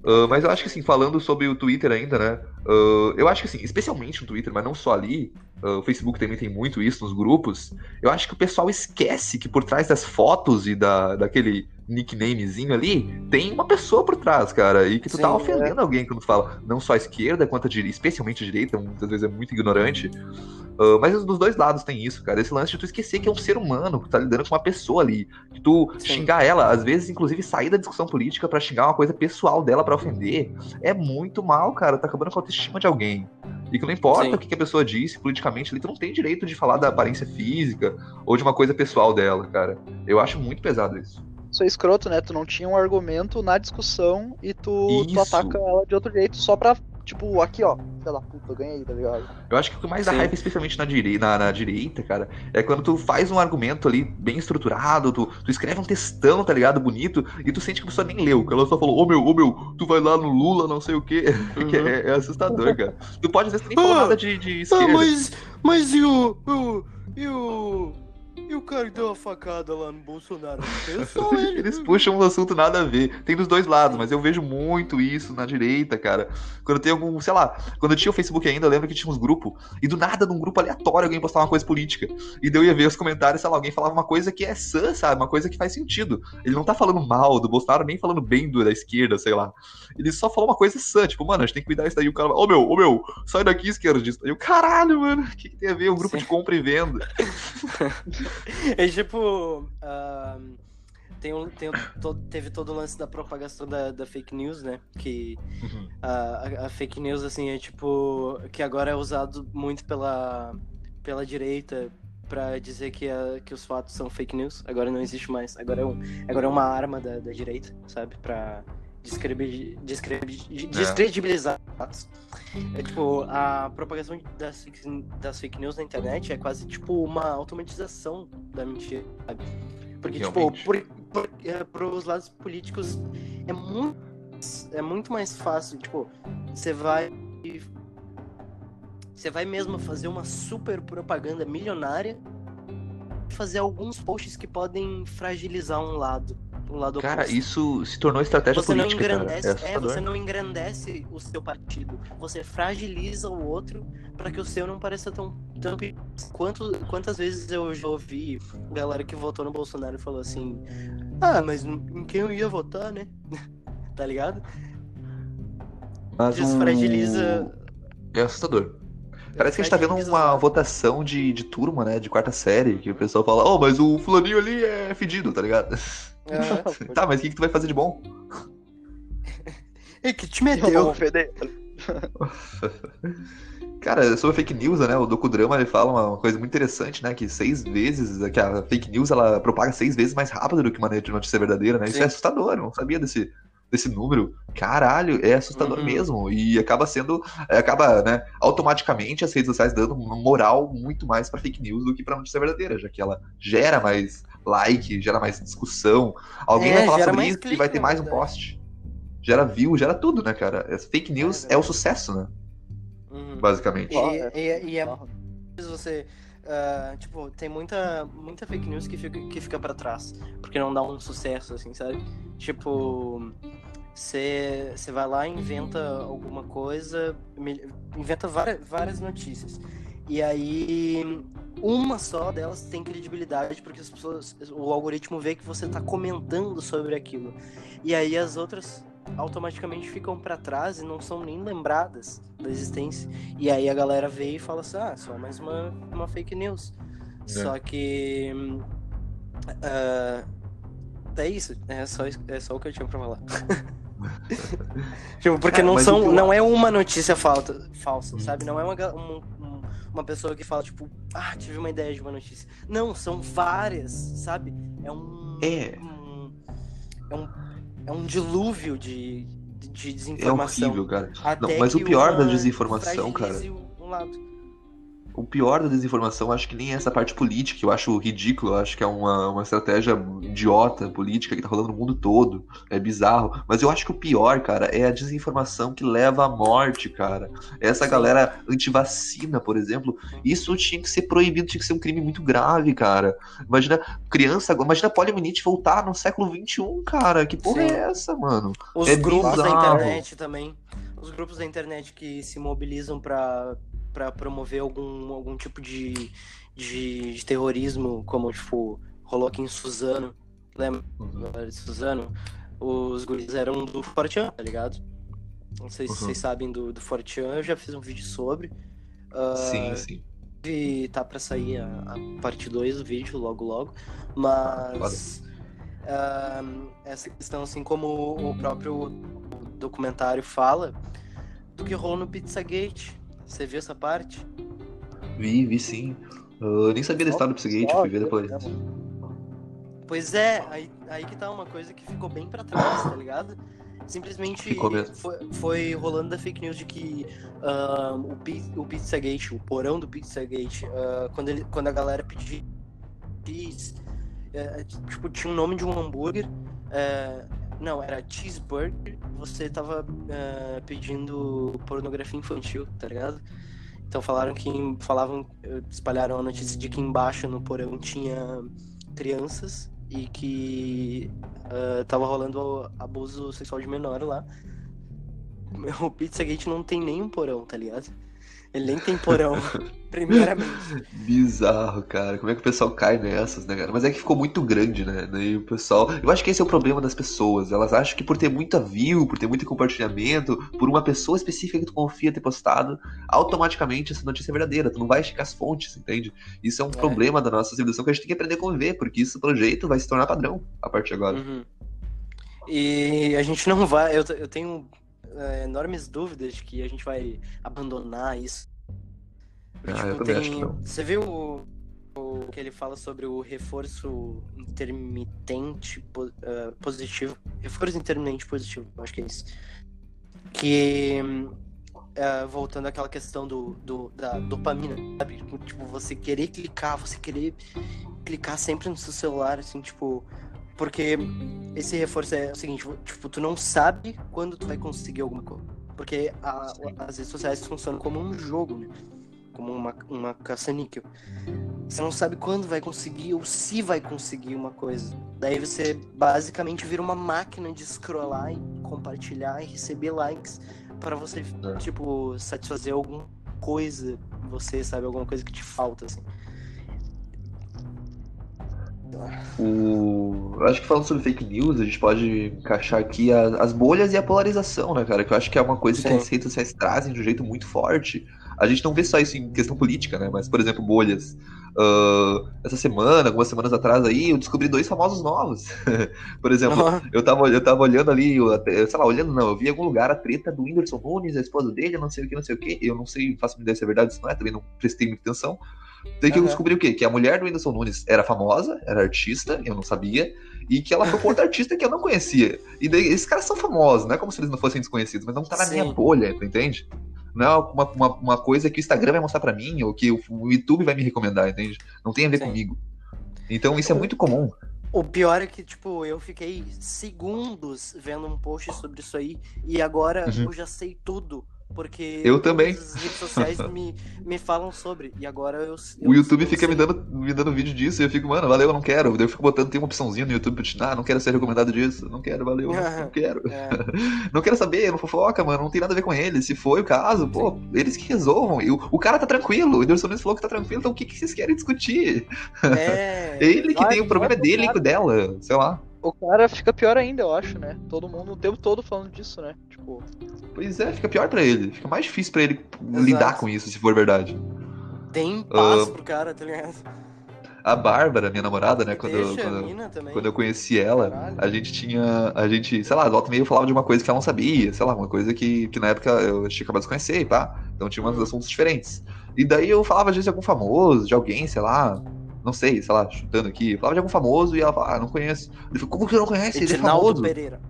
Ah, mas eu acho que assim, falando sobre o Twitter ainda, né? ah, eu acho que assim, especialmente no Twitter, mas não só ali, ah, o Facebook também tem muito isso nos grupos. Eu acho que o pessoal esquece que por trás das fotos e da, daquele nicknamezinho ali, tem uma pessoa por trás, cara. E que tu Sim, tá é. ofendendo alguém quando tu fala, não só a esquerda, quanto a direita, especialmente a direita, muitas vezes é muito ignorante. Ah, mas dos dois lados tem isso, cara. Esse lance de tu esquecer que é um ser humano, que tá lidando com uma pessoa ali. Que tu Sim. xingar ela, às vezes, inclusive, sair da discussão política pra xingar uma coisa pessoal dela pra ofender, é muito mal, cara. Tá acabando com a autoestima de alguém. E que não importa Sim. o que que a pessoa disse politicamente ali, tu não tem direito de falar da aparência física ou de uma coisa pessoal dela, cara. Eu acho muito pesado isso. É escroto, né? Tu não tinha um argumento na discussão e tu, tu ataca ela de outro jeito só pra, tipo, aqui ó, sei lá, puta, eu ganhei, tá ligado? Eu acho que o que mais dá raiva, especialmente na, direi na, na direita, cara, é quando tu faz um argumento ali bem estruturado, tu, tu escreve um textão, tá ligado, bonito, e tu sente que a pessoa nem leu, que ela só falou, ô meu, ô meu, tu vai lá no Lula, não sei o quê. Que Uhum. é, é assustador, cara. Tu pode às vezes nem falar Ah, nada de, de Ah, esquerda. mas, mas e o, o, e o, E o cara que deu uma facada lá no Bolsonaro? Eu sou ele. Eles puxam um assunto nada a ver. Tem dos dois lados, mas eu vejo muito isso na direita, cara. Quando tem algum, sei lá, quando eu tinha o Facebook ainda, eu lembro que tinha uns grupos, e do nada, num grupo aleatório, alguém postava uma coisa política. E daí eu ia ver os comentários, sei lá, alguém falava uma coisa que é sã, sabe? Uma coisa que faz sentido. Ele não tá falando mal do Bolsonaro, nem falando bem do, da esquerda, sei lá. Ele só falou uma coisa sã, tipo, mano, a gente tem que cuidar disso daí. O cara, ô meu, ô meu, sai daqui, esquerdista. E o caralho, mano, o que, que tem a ver? Um grupo Sim. de compra e venda. É tipo. ah, tem um, tem um- to- teve todo o lance da propagação da, da fake news, né? Que a, a- a fake news, assim, é tipo. Que agora é usado muito pela, pela direita pra dizer que, a, que os fatos são fake news. Agora não existe mais. Agora é, um, agora é uma arma da, da direita, sabe? Pra descredibilizar fatos. É tipo, a propagação das, fake- das fake news na internet é quase tipo uma automatização da mentira, sabe? Porque, Realmente. tipo, por, é, pros lados políticos é muito, é muito mais fácil. Tipo, você vai. Você vai mesmo fazer uma super propaganda milionária e fazer alguns posts que podem fragilizar um lado. Um lado Cara, oposto. isso se tornou estratégia Você não política, cara. engrandece, É é, assustador. você não engrandece o seu partido. Você fragiliza o outro para que o seu não pareça tão, tão. Quanto, quantas vezes eu já ouvi galera que votou no Bolsonaro e falou assim: Ah, mas em quem eu ia votar, né? tá ligado? Mas Desfragiliza. É assustador. Parece que a gente tá vendo uma votação de, de turma, né? De quarta série, que o pessoal fala, oh, mas o fulaninho ali é fedido, tá ligado? Aham. tá, mas o que, que tu vai fazer de bom? E que te meteu? ofender. Cara, sobre fake news, né? O docudrama ele fala uma coisa muito interessante, né? Que seis vezes, que a fake news ela propaga seis vezes mais rápido do que uma notícia verdadeira, né? Isso Sim. é assustador, eu não sabia desse, desse número. Caralho, é assustador Uhum. mesmo. E acaba sendo, é, acaba, né? Automaticamente as redes sociais dando uma moral muito mais pra fake news do que pra notícia verdadeira, já que ela gera mais like, gera mais discussão. Alguém É, vai falar sobre isso e vai ter mais um verdade. post. Gera view, gera tudo, né, cara? As fake news É é o sucesso, né? Uhum. Basicamente. E, e- e é você ah, tipo tem muita muita fake news que fica que fica para trás porque não dá um sucesso assim sabe tipo você você vai lá inventa alguma coisa inventa várias, várias notícias e aí uma só delas tem credibilidade porque as pessoas o algoritmo vê que você tá comentando sobre aquilo e aí as outras automaticamente ficam para trás e não são nem lembradas da existência e aí a galera vê e fala assim, ah, só mais uma, uma fake news. Só que. hum, ah, é isso. É só, é só o que eu tinha pra falar. tipo, porque não são. Não é uma notícia falta, falsa, sabe? Não é uma, um- um- uma pessoa que fala, tipo, ah, tive uma ideia de uma notícia. Não, são várias, sabe? É um. É. um- é um, é um dilúvio de, de É desinformação. horrível, cara. Não, mas o pior da desinformação, cara, Um lado. O pior da desinformação, acho que nem é essa parte política, eu acho ridículo, eu acho que é uma, uma estratégia idiota política que tá rolando no mundo todo. É bizarro. Mas eu acho que o pior, cara, é a desinformação que leva à morte, cara. Essa galera antivacina, por exemplo, isso tinha que ser proibido, tinha que ser um crime muito grave, cara. Imagina criança, imagina poliomielite voltar no século XXI, cara. Que porra Sim. é essa, mano? Os É grupos da bizarro. internet também. Os grupos da internet que se mobilizam pra pra promover algum, algum tipo de, de, de terrorismo, como tipo, rolou aqui em Suzano. Lembra Uhum. de Suzano? Os guris eram do Fortean, tá ligado? Não sei se Uhum. vocês sabem do, do Fortean, eu já fiz um vídeo sobre. Ah, Sim, sim. e tá pra sair a, a parte 2 do vídeo logo logo. Mas ah, essa questão, assim como o próprio documentário fala, do que rolou no Pizzagate. Você viu essa parte? Vi, vi sim. Eu nem sabia da história do Pizzagate, fui ver depois. Pois é, aí, aí que tá uma coisa que ficou bem pra trás, tá ligado? Simplesmente foi, foi rolando da fake news de que o, o Pizzagate, o porão do Pizzagate, ah, quando, ele, quando a galera pedia cheese, é, tipo, tinha o nome de um hambúrguer, é, não, era cheeseburger, você tava é, pedindo pornografia infantil, tá ligado? Então falaram que falavam, espalharam a notícia de que embaixo no porão tinha crianças e que uh, tava rolando abuso sexual de menor lá. O Pizzagate não tem nenhum porão, tá ligado? Ele nem tem porão, primeiramente. Bizarro, cara. Como é que o pessoal cai nessas, né, cara? Mas é que ficou muito grande, né? Daí o pessoal. Eu acho que esse é o problema das pessoas. Elas acham que por ter muita view, por ter muito compartilhamento, por uma pessoa específica que tu confia ter postado, automaticamente essa notícia é verdadeira. Tu não vai esticar as fontes, entende? Isso é um é. problema da nossa civilização que a gente tem que aprender a conviver, porque isso, pelo jeito, vai se tornar padrão a partir de agora. Uhum. E a gente não vai. Eu, eu tenho é, enormes dúvidas de que a gente vai abandonar isso. Ah, tipo, eu também tem... acho que não. Você viu o, o, que ele fala sobre o reforço intermitente uh, positivo? Reforço intermitente positivo, acho que é isso. Que uh, voltando àquela questão do, do, da dopamina, sabe? Tipo, você querer clicar, você querer clicar sempre no seu celular, assim, tipo, porque esse reforço é o seguinte, tipo, tu não sabe quando tu vai conseguir alguma coisa. Porque a, as redes sociais funcionam como um jogo, né? Como uma, uma caça-níquel. Você não sabe quando vai conseguir ou se vai conseguir uma coisa. Daí você basicamente vira uma máquina de scrollar e compartilhar e receber likes para você, é. tipo, satisfazer alguma coisa. Você sabe, alguma coisa que te falta, assim. O... Eu acho que falando sobre fake news, a gente pode encaixar aqui as, as bolhas e a polarização, né, cara? Que eu acho que é uma coisa Sim. que as redes sociais trazem de um jeito muito forte. A gente não vê só isso em questão política, né? Mas, por exemplo, bolhas. Uh, essa semana, algumas semanas atrás aí, eu descobri dois famosos novos. por exemplo, uhum. eu, tava, eu tava olhando ali, eu, sei lá, olhando não, eu vi em algum lugar a treta do Whindersson Nunes, a esposa dele, não sei o que, não sei o que. Eu não sei, faço ideia se é verdade, se não é, também não prestei muita atenção. Daí que uhum. eu descobri o quê? Que a mulher do Whindersson Nunes era famosa, era artista, eu não sabia, e que ela foi com outra artista que eu não conhecia. E daí, esses caras são famosos, não é como se eles não fossem desconhecidos, mas não tá na Sim. minha bolha, tu entende? Não é uma, uma, uma, coisa que o Instagram vai mostrar para mim, ou que o, o, YouTube vai me recomendar, entende? Não tem a ver Sim. comigo. Então isso é muito comum. O pior é que, tipo, eu fiquei segundos vendo um post sobre isso aí, e agora uhum. eu já sei tudo. Porque eu também. as redes sociais me, me falam sobre. E agora eu. eu o YouTube fica me dando, me dando vídeo disso e eu fico, mano, valeu, eu não quero. Eu fico botando, tem uma opçãozinha no YouTube pra te ah, não quero ser recomendado disso. Não quero, valeu, não quero. É. não quero saber, não fofoca, mano, não tem nada a ver com ele. Se foi o caso, pô, eles que resolvam. E o, o cara tá tranquilo, o Nunes falou que tá tranquilo, então o que, que vocês querem discutir? É. ele que tem o problema é dele com dela, sei lá o cara fica pior ainda, eu acho, né? Todo mundo o tempo todo falando disso, né? Tipo. Pois é, fica pior para ele. Fica mais difícil para ele Exato. lidar com isso, se for verdade. Tem paz uh, pro cara, tá ligado? A Bárbara, minha namorada, né? Quando, eu, quando, quando, eu conheci ela, Caralho. a gente tinha. A gente, sei lá, volta meio falava de uma coisa que ela não sabia, sei lá, uma coisa que, que na época eu tinha acabado de conhecer e pá. Então tinha uns uhum. assuntos diferentes. E daí eu falava às vezes de algum famoso, de alguém, sei lá, não sei, sei lá, chutando aqui, falava de algum famoso e ela fala, ah, não conheço. Eu falei, como que você não conhece? Ele é famoso. Pereira.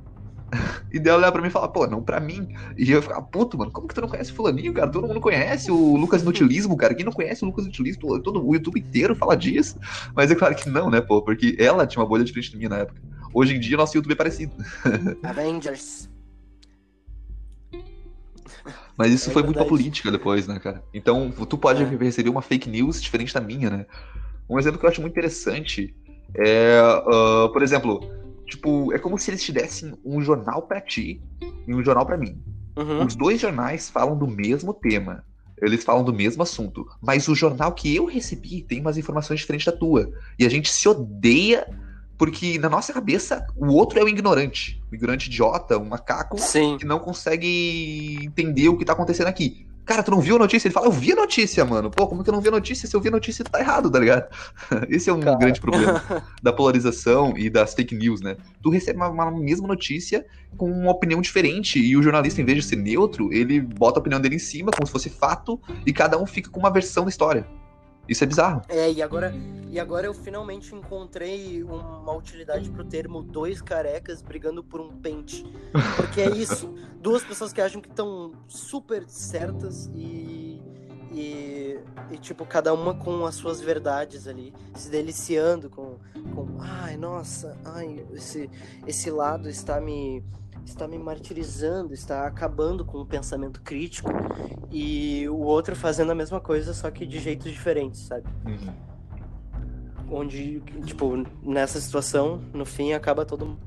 E daí ela olhava pra mim e falava, pô, não pra mim. E eu ficava, puto, mano, como que tu não conhece o fulaninho, cara? Todo mundo conhece o Lucas Nutilismo, cara. Quem não conhece o Lucas Nutilismo? Todo o YouTube inteiro fala disso. Mas é claro que não, né, pô? Porque ela tinha uma bolha diferente de mim na época. Hoje em dia, nosso YouTube é parecido. Avengers. Mas isso é foi verdade. muito pra política depois, né, cara? Então, tu pode é. receber uma fake news diferente da minha, né? Um exemplo que eu acho muito interessante é, uh, por exemplo, tipo, é como se eles te dessem um jornal para ti e um jornal para mim. Uhum. Os dois jornais falam do mesmo tema. Eles falam do mesmo assunto. Mas o jornal que eu recebi tem umas informações diferentes da tua. E a gente se odeia porque na nossa cabeça o outro é o ignorante. O ignorante idiota, um macaco Sim. que não consegue entender o que tá acontecendo aqui. Cara, tu não viu a notícia? Ele fala, eu vi a notícia, mano. Pô, como que eu não vi a notícia? Se eu vi a notícia, tá errado, tá ligado? Esse é um Cara. grande problema da polarização e das fake news, né? Tu recebe uma, uma, mesma notícia com uma opinião diferente e o jornalista, em vez de ser neutro, ele bota a opinião dele em cima, como se fosse fato, e cada um fica com uma versão da história. Isso é bizarro. É, e agora, e agora eu finalmente encontrei uma utilidade pro termo dois carecas brigando por um pente. Porque é isso. duas pessoas que acham que estão super certas e, e, e, tipo, cada uma com as suas verdades ali, se deliciando com, com ai, nossa, ai, esse, esse lado está me está me martirizando, está acabando com o pensamento crítico e o outro fazendo a mesma coisa, só que de jeitos diferentes, sabe? Uhum. Onde, tipo, nessa situação, no fim, acaba todo mundo.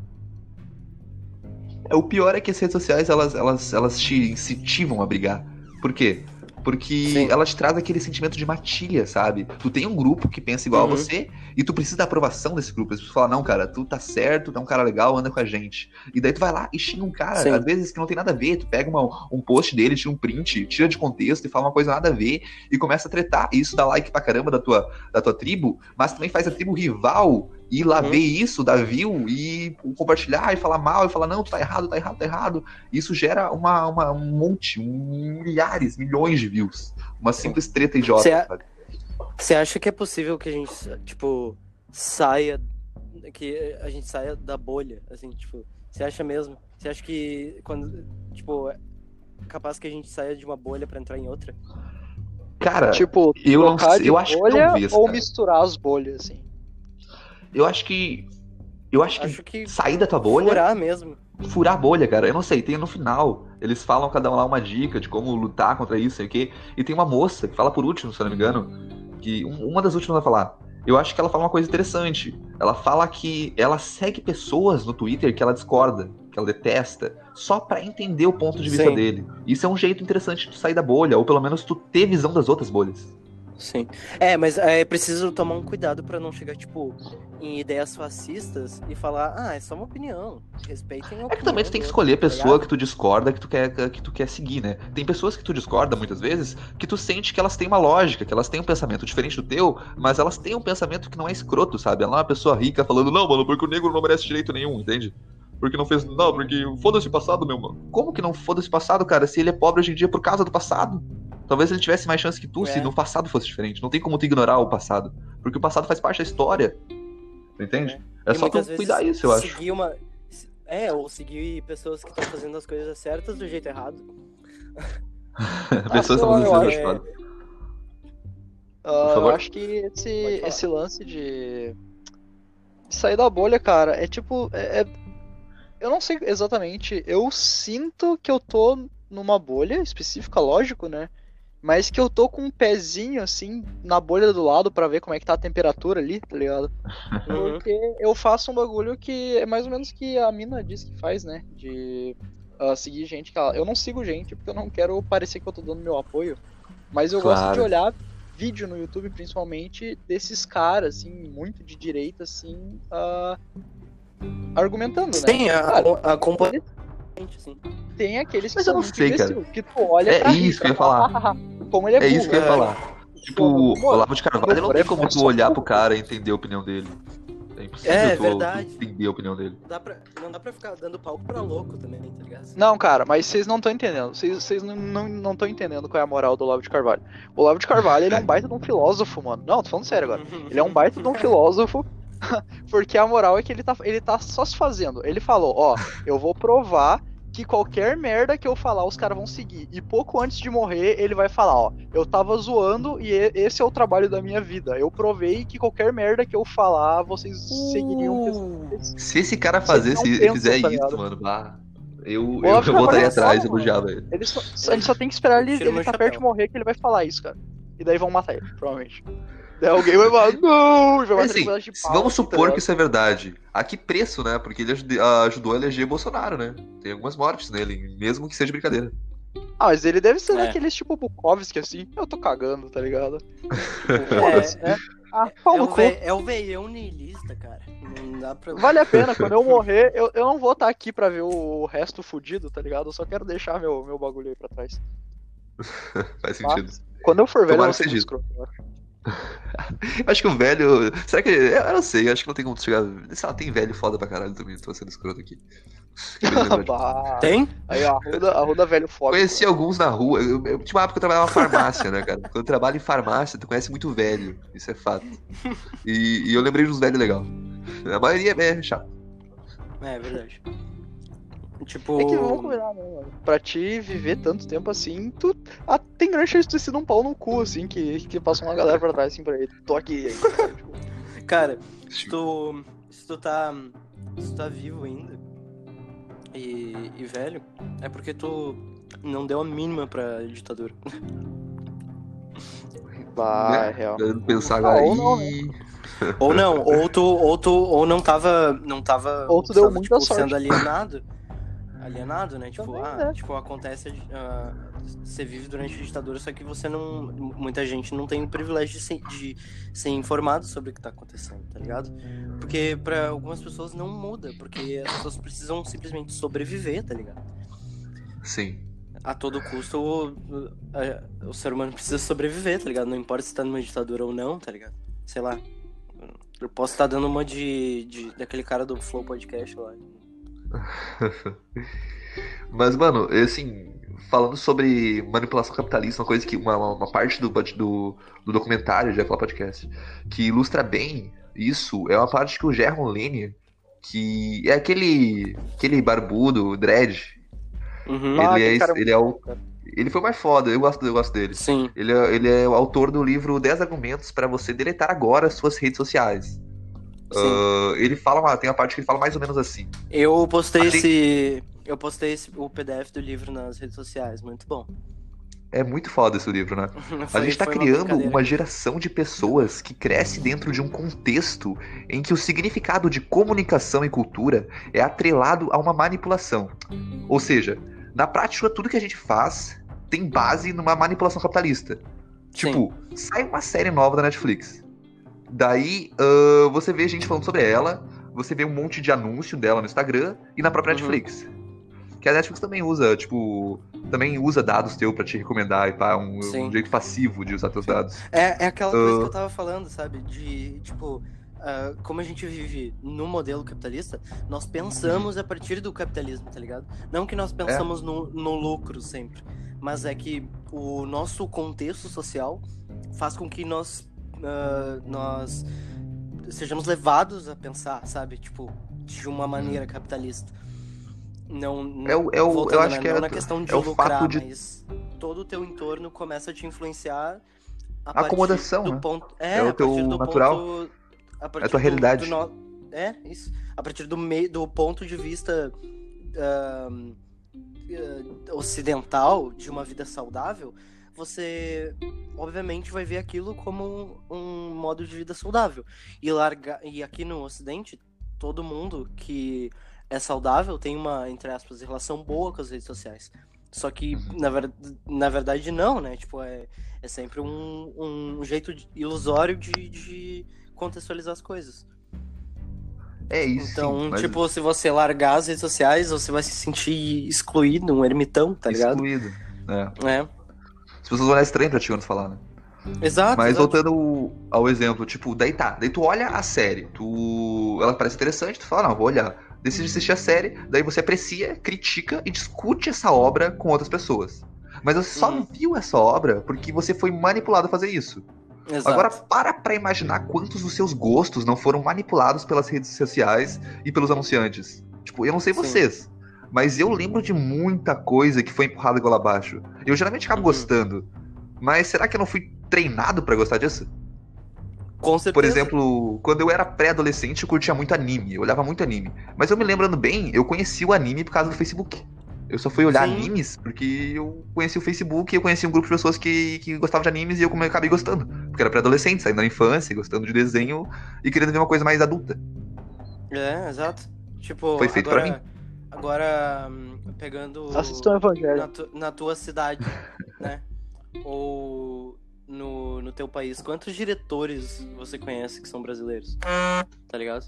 É, O pior é que as redes sociais, elas, elas, elas te incentivam a brigar. Por quê? Porque Sim. elas trazem aquele sentimento de matilha, sabe? Tu tem um grupo que pensa igual Uhum. a você e tu precisa da aprovação desse grupo. As pessoas falam, não, cara, tu tá certo, tu é um cara legal, anda com a gente. E daí tu vai lá e xinga um cara, Sim. às vezes que não tem nada a ver. Tu pega uma- um post dele, tira um print, tira de contexto e fala uma coisa nada a ver e começa a tretar. E isso dá like pra caramba da tua, da tua tribo, mas também faz a tribo rival ir lá Uhum. ver isso, dar view e compartilhar e falar mal e falar, não, tu tá errado, tá errado, tá errado. Isso gera uma, uma- um monte, um- milhares, milhões de views. Uma simples treta idiota? Você acha que é possível que a gente, tipo, saia. Que a gente saia da bolha? Assim, tipo, você acha mesmo? Você acha que quando. Tipo, é capaz que a gente saia de uma bolha pra entrar em outra? Cara, Tipo, eu não eu acho que talvez, ou cara. misturar as bolhas, assim. Eu acho que. Eu acho que Acho que. sair da tua bolha. Furar mesmo. furar a bolha, cara. Eu não sei, tem no final. Eles falam cada um lá uma dica de como lutar contra isso, sei o quê. E tem uma moça que fala por último, se eu não me engano. Que um- uma das últimas vai falar. Eu acho que ela fala uma coisa interessante. Ela fala que ela segue pessoas no Twitter que ela discorda, que ela detesta, só pra entender o ponto de vista Sim. dele. Isso é um jeito interessante de tu sair da bolha, ou pelo menos tu ter visão das outras bolhas. Sim. É, mas é preciso tomar um cuidado pra não chegar, tipo, em ideias fascistas e falar, ah, é só uma opinião. Respeitem a É que também tu tem que escolher a pessoa que tu discorda, que tu quer que tu quer seguir, né? Tem pessoas que tu discorda muitas vezes, que tu sente que elas têm uma lógica, que elas têm um pensamento diferente do teu, mas elas têm um pensamento que não é escroto, sabe? Ela é uma pessoa rica falando, não, mano, porque o negro não merece direito nenhum, entende? Porque não fez. Não, porque foda-se o passado, meu mano. Como que não foda-se passado, cara? Se ele é pobre hoje em dia por causa do passado. Talvez ele tivesse mais chance que tu se É. no passado fosse diferente. Não tem como tu ignorar o passado. Porque o passado faz parte da história. Entende? É, E só tu cuidar isso, eu acho. Seguir uma. É, ou seguir pessoas que estão fazendo as coisas certas do jeito errado. Pessoas sei são lá, eu muito acho- foda. Ah, eu acho que esse, esse lance de... de sair da bolha, cara, é tipo. é- é- Eu não sei exatamente. Eu sinto que eu tô numa bolha específica, lógico, né? Mas que eu tô com um pezinho assim na bolha do lado pra ver como é que tá a temperatura ali, tá ligado? Uhum. Porque eu faço um bagulho que é mais ou menos que a mina diz que faz, né? De ah, seguir gente que ela... Eu não sigo gente porque eu não quero parecer que eu tô dando meu apoio. Mas eu gosto de Claro. olhar vídeo no YouTube, principalmente, desses caras, assim, muito de direita, assim, ah, argumentando, né? Sim, a, Cara, a componente, assim. tem aqueles que Mas eu não muito sei, cara. que tu olha É isso que eu ia falar. Como ele é, É isso que eu ia burro, né? falar. Tipo, o Olavo de Carvalho não tem é como tu olhar burro. pro cara e entender a opinião dele. É impossível É, tu, verdade. tu entender a opinião dele. Dá pra, não dá pra ficar dando palco pra louco também, tá ligado? Não, cara, mas vocês não estão entendendo. Vocês, não estão não, estão entendendo qual é a moral do Olavo de Carvalho. O Olavo de Carvalho, ele é um baita de um filósofo, mano. Não, tô falando sério agora. Ele é um baita de um filósofo, porque a moral é que ele tá, ele tá só se fazendo. Ele falou, ó, eu vou provar que qualquer merda que eu falar, os caras vão seguir. E pouco antes de morrer, ele vai falar, ó, eu tava zoando e esse é o trabalho da minha vida. Eu provei que qualquer merda que eu falar, vocês seguiriam. Uh, Se esse cara fazer, se ele pensam, fizer tá isso, mano, bah, eu, eu, eu voltaria atrás, eu elogiava ele. Ele só, gente só tem que esperar ele, ele tá chapéu. perto de morrer que ele vai falar isso, cara. E daí vão matar ele, provavelmente. Daí alguém vai falar, não! E vai Mas, assim, de pau, vamos tá supor ligado? que isso é verdade. A que preço, né? Porque ele ajude- ajudou a eleger Bolsonaro, né? Tem algumas mortes nele, mesmo que seja brincadeira. Ah, mas ele deve ser É. daqueles tipo Bukowski, assim. Eu tô cagando, tá ligado? É, Foda-se, né? Ah, é, o ve, é o veião niilista, cara. Não dá pra. Vale a pena, quando eu morrer, eu, eu não vou estar aqui pra ver o resto fudido, tá ligado? Eu só quero deixar meu, meu bagulho aí pra trás. Faz Tá? sentido. Quando eu for velho, eu Tomara vou que ser seja. escroto. eu acho. Acho que o velho. Será que. Eu não sei, acho que não tem como chegar. Sei lá, tem velho foda pra caralho também, tô sendo escroto aqui. Tem? Aí ó, a Ruda, a Ruda velho foda. Conheci alguns na rua. Eu, eu, tinha uma época que eu trabalhava em farmácia, né, cara? Quando eu trabalho em farmácia, tu conhece muito velho. Isso é fato. E, e eu lembrei de uns velhos legal. A maioria é chato. É, é verdade. Tipo. É que vamos combinar, né, mano? Pra te viver tanto tempo assim, tu ah, tem grande chance de ter sido um pau no cu, assim, que, que passou uma galera pra trás, assim, pra ele. Tô aqui, aí. tipo, Cara, se tu, se tu tá. Se tu tá vivo ainda. e, e velho, é porque tu não deu a mínima pra ditadura. Vai, Né? real. Eu pensar agora. Ou não, né? "Ih, Ou não, ou tu, ou tu ou não tava. Não tava. Ou tu deu sabe, muita tipo, sorte. sendo alienado. Alienado, né? Tipo, Também, ah, né? tipo, acontece. ah, você vive durante a ditadura, só que você não. Muita gente não tem o privilégio de ser, de ser informado sobre o que tá acontecendo, tá ligado? Porque pra algumas pessoas não muda, porque as pessoas precisam simplesmente sobreviver, tá ligado? Sim. A todo custo, o, o- a- o ser humano precisa sobreviver, tá ligado? Não importa se tá numa ditadura ou não, tá ligado? Sei lá. Eu posso estar dando uma de, de. daquele cara do Flow Podcast lá. Mas, mano, assim, falando sobre manipulação capitalista, uma coisa que. Uma, uma- parte do, do, do documentário, já falar podcast, que ilustra bem isso, é uma parte que o Gerron Lane, que é aquele. aquele barbudo, dread, Uhum. Ah, ele, é, aquele cara ele é o. Ele foi mais foda, eu gosto, eu gosto dele. Sim. Ele é, ele é o autor do livro 10 argumentos para você deletar agora suas redes sociais. Sim. Ah, ele fala, uma- tem uma parte que ele fala mais ou menos assim. Eu postei Achei- esse. Eu postei esse, o PDF do livro nas redes sociais, muito bom. É muito foda esse livro, né? A Foi- gente tá criando brincadeira. uma geração de pessoas que cresce dentro de um contexto em que o significado de comunicação e cultura é atrelado a uma manipulação. Ou seja, na prática, tudo que a gente faz tem base numa manipulação capitalista. Tipo, sai uma série nova da Netflix. Daí ah, você vê gente falando sobre ela, você vê um monte de anúncio dela no Instagram e na própria Uhum. Netflix. Que a Netflix também usa, tipo, também usa dados teu pra te recomendar e pá, um, um jeito passivo de usar teus dados. É, é aquela coisa Ah. que eu tava falando, sabe? De, tipo, ah, como a gente vive no modelo capitalista, nós pensamos a partir do capitalismo, tá ligado? Não que nós pensamos no, no lucro sempre, mas é que o nosso contexto social faz com que nós, ah, nós sejamos levados a pensar, sabe? Tipo, de uma maneira capitalista. Não, não É o- é o- eu acho né, que não é- na questão de é lucrar, fato de- mas todo o teu entorno começa a te influenciar a Acomodação, partir do né? ponto é, É o teu natural. ponto, a É a tua do- realidade. do no- é isso a partir do meio do ponto de vista ahn, eh, ocidental de uma vida saudável você obviamente vai ver aquilo como um, um modo de vida saudável e largar e aqui no Ocidente todo mundo que é saudável tem uma entre aspas relação boa com as redes sociais só que Uhum. na, ver, na verdade não né tipo é, é sempre um, um jeito ilusório de, de contextualizar as coisas É isso. então sim, mas tipo se você largar as redes sociais você vai se sentir excluído um ermitão tá ligado excluído. É. é As pessoas vão olhar estranho pra ti quando falar, né? exato Mas exato. voltando ao exemplo, tipo, daí tá, daí tu olha a série, tu. Ela parece interessante, tu fala, não, vou olhar. Decide assistir a série, daí você aprecia, critica e discute essa obra com outras pessoas. Mas você só não viu essa obra porque você foi manipulado a fazer isso. Exato. Agora para pra imaginar quantos dos seus gostos não foram manipulados pelas redes sociais e pelos anunciantes. Tipo, eu não sei Sim. vocês, mas eu lembro de muita coisa que foi empurrada goela abaixo. Eu geralmente acabo Uhum. gostando. Mas será que eu não fui treinado pra gostar disso? com certeza Por exemplo, quando eu era pré-adolescente, eu curtia muito anime, eu olhava muito anime. Mas eu me lembrando bem, eu conheci o anime por causa do Facebook. Eu só fui olhar Sim. animes porque eu conheci o Facebook e eu conheci um grupo de pessoas que, que gostavam de animes e eu acabei gostando. Porque era pré-adolescente, saindo da infância, gostando de desenho e querendo ver uma coisa mais adulta. É, exato. Tipo, Foi feito agora, pra mim. Agora, hum, pegando Assistam o Evangelho. na, tu- na tua cidade, né? Ou no, no teu país, quantos diretores você conhece que são brasileiros? Tá ligado?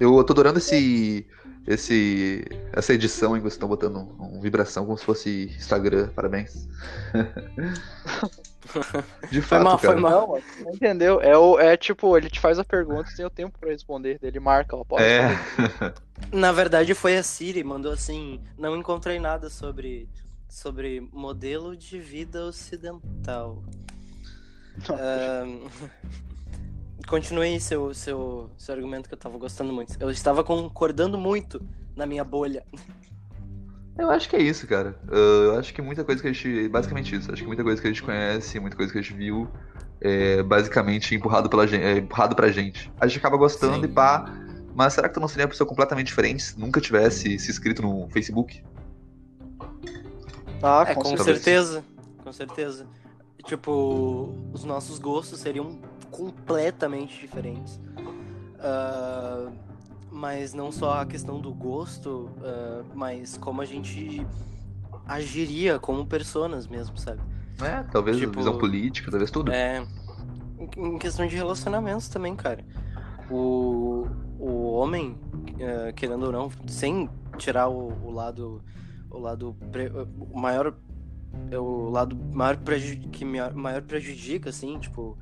Eu tô adorando esse. esse essa edição em que vocês estão botando um, um vibração como se fosse Instagram. Parabéns. De Foi fato, mal, foi cara. mal. Não, mano, não entendeu? É, o, é tipo, ele te faz a pergunta e tem o tempo pra responder. Ele marca, ó, pode É. responder. Na verdade, foi a Siri, mandou assim: não encontrei nada sobre, sobre modelo de vida ocidental. Ahn, Continue seu, seu, seu argumento que eu tava gostando muito. Eu estava concordando muito na minha bolha. Eu acho que é isso, cara. Uh, Eu acho que muita coisa que a gente. Basicamente isso. Acho que muita coisa que a gente conhece, muita coisa que a gente viu, é basicamente empurrado, pela gente, é empurrado pra gente. A gente acaba gostando Sim. e pá. Mas será que tu não seria uma pessoa completamente diferente se nunca tivesse se inscrito no Facebook? Ah, É, com, com certeza. certeza. Com certeza. Tipo, os nossos gostos seriam completamente diferentes. Ah, mas não só a questão do gosto, ah, mas como a gente agiria como personas mesmo, sabe? É, talvez Tipo- visão política, talvez tudo. É. Em questão de relacionamentos também, cara. O, o homem, eh, querendo ou não, sem tirar o, o lado. O lado. pre- O maior. é O lado maior que maior prejudica, assim, tipo.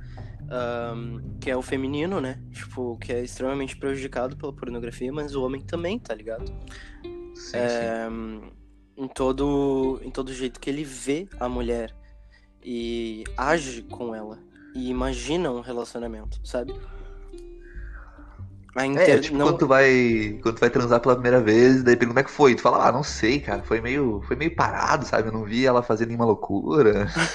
Ahn, que é o feminino, né? Tipo, que é extremamente prejudicado pela pornografia, mas o homem também, tá ligado? Sim, sim. É, em todo em todo jeito que ele vê a mulher e age com ela e imagina um relacionamento, sabe? A É, inter... tipo, não... quando tu vai. Quando tu vai transar pela primeira vez, daí pergunta como é que foi. Tu fala, ah, não sei, cara. Foi meio, foi meio parado, sabe? Eu não vi ela fazer nenhuma loucura.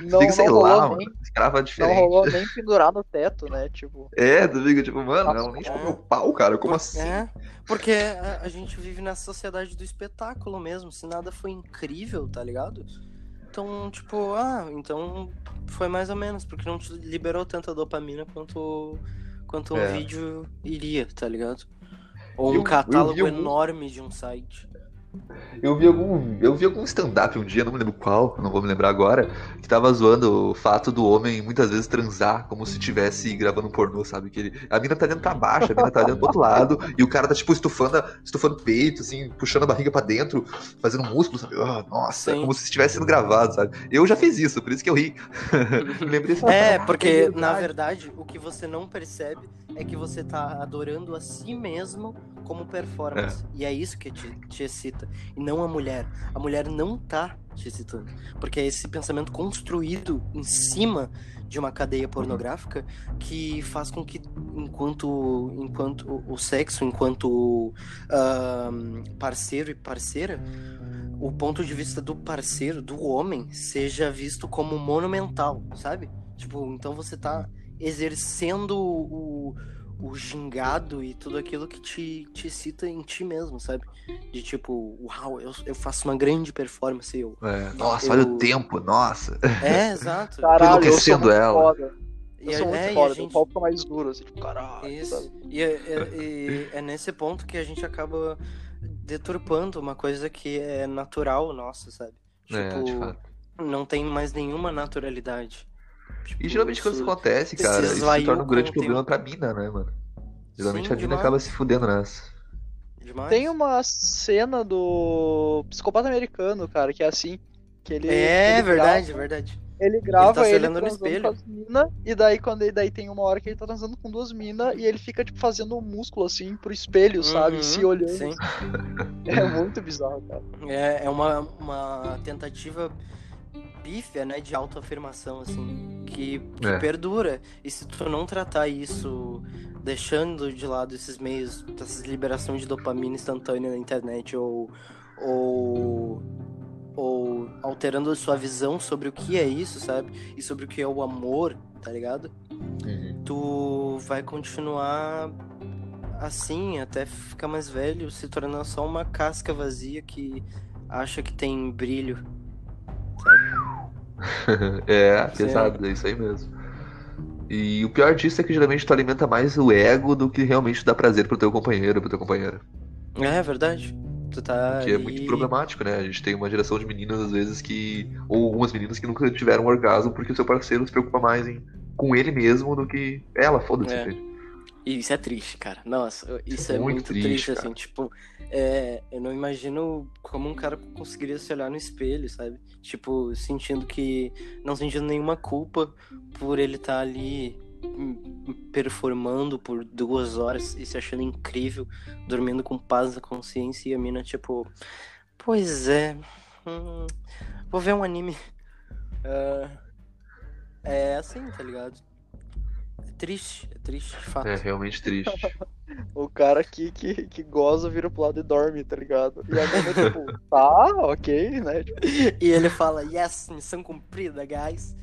Não, Fica, sei lá, rolou mano. nem, Escrava não diferente. rolou nem pendurar no teto, né? Tipo, É, tu fica tipo, mano, ela nem É. chupou meu pau, cara. Como Por- assim? É, porque a, a gente vive nessa sociedade do espetáculo mesmo. Se nada foi incrível, tá ligado? Então, tipo, ah, então foi mais ou menos, porque não te liberou tanta dopamina quanto, quanto um É. vídeo iria, tá ligado? Ou Eu- um eu catálogo vi algum- enorme de um site. Eu vi algum, eu vi algum stand-up um dia, não me lembro qual, não vou me lembrar agora, que tava zoando o fato do homem muitas vezes transar como se estivesse gravando um pornô, sabe? Que ele, a mina tá dentro pra baixo, a mina tá dentro pro outro lado, e o cara tá tipo estufando, estufando o peito, assim, puxando a barriga pra dentro, fazendo músculo, sabe? Ah, nossa, Sim. como se estivesse sendo gravado, sabe? Eu já fiz isso, por isso que eu ri. lembrei É, "Ah, porque verdade." na verdade o que você não percebe é que você tá adorando a si mesmo como performance. E é isso que te, te excita. E não a mulher. A mulher não tá te excitando. Porque é esse pensamento construído em cima de uma cadeia pornográfica que faz com que enquanto enquanto o- sexo enquanto ahn, parceiro e parceira o ponto de vista do parceiro do homem seja visto como monumental sabe tipo então você tá exercendo o, o gingado e tudo aquilo que te, te excita em ti mesmo sabe de tipo uau eu, eu faço uma grande performance eu É, nossa, Eu- olha o tempo, nossa. é exato caralho, eu sou enlouquecendo muito ela. foda. e, Eu é- sou muito é, e a foda, gente- o pau fica mais duro, assim, tipo, caralho. Isso. sabe? E é, é- e é nesse ponto que a gente acaba deturpando uma coisa que é natural nossa, sabe? É, de Tipo, fato. não tem mais nenhuma naturalidade. Tipo, E geralmente quando isso acontece, cara, isso se torna um grande problema tempo. pra mina, né, mano? Geralmente Sim, a mina demais. acaba se fudendo nessa. demais. Tem uma cena do Psicopata Americano, cara, que é assim. Que ele, É ele verdade, grava- verdade. Ele grava tá ele, olhando no transando espelho. com as minas, e daí quando ele, daí tem uma hora que ele tá transando com duas minas e ele fica, tipo, fazendo um músculo assim pro espelho, sabe? Uhum, Se olhando. Sim. É muito bizarro, cara. É, é uma, uma tentativa pífia, né, de autoafirmação, assim, que, que É. perdura. E se tu não tratar isso, deixando de lado esses meios, essa liberação de dopamina instantânea na internet, ou, ou, ou alterando a sua visão sobre o que é isso, sabe? E sobre o que é o amor, tá ligado? tu vai continuar assim até ficar mais velho, se tornando só uma casca vazia que acha que tem brilho. é, Sim. pesado, é isso aí mesmo. E o pior disso é que geralmente tu alimenta mais o ego do que realmente dá prazer pro teu companheiro, pro teu companheira. É verdade. Tu tá. Que é muito problemático, né? A gente tem uma geração de meninas, às vezes, que. Ou algumas meninas que nunca tiveram orgasmo porque o seu parceiro se preocupa mais em com ele mesmo do que ela, foda-se. É. E isso é triste, cara. Nossa, isso é Muito muito, triste, triste, assim, tipo, é, eu não imagino como um cara conseguiria se olhar no espelho, sabe? Tipo, sentindo que. não sentindo nenhuma culpa por ele estar ali hum, performando por duas horas e se achando incrível, dormindo com paz da consciência e a mina, tipo, pois é, hum, vou ver um anime. Ah, é assim, tá ligado? É triste, é triste, de fato. É realmente triste. O cara aqui que, que goza, vira pro lado e dorme, tá ligado? E a mina, tipo, tá, ok, né? Tipo, E ele fala, yes, missão cumprida, guys.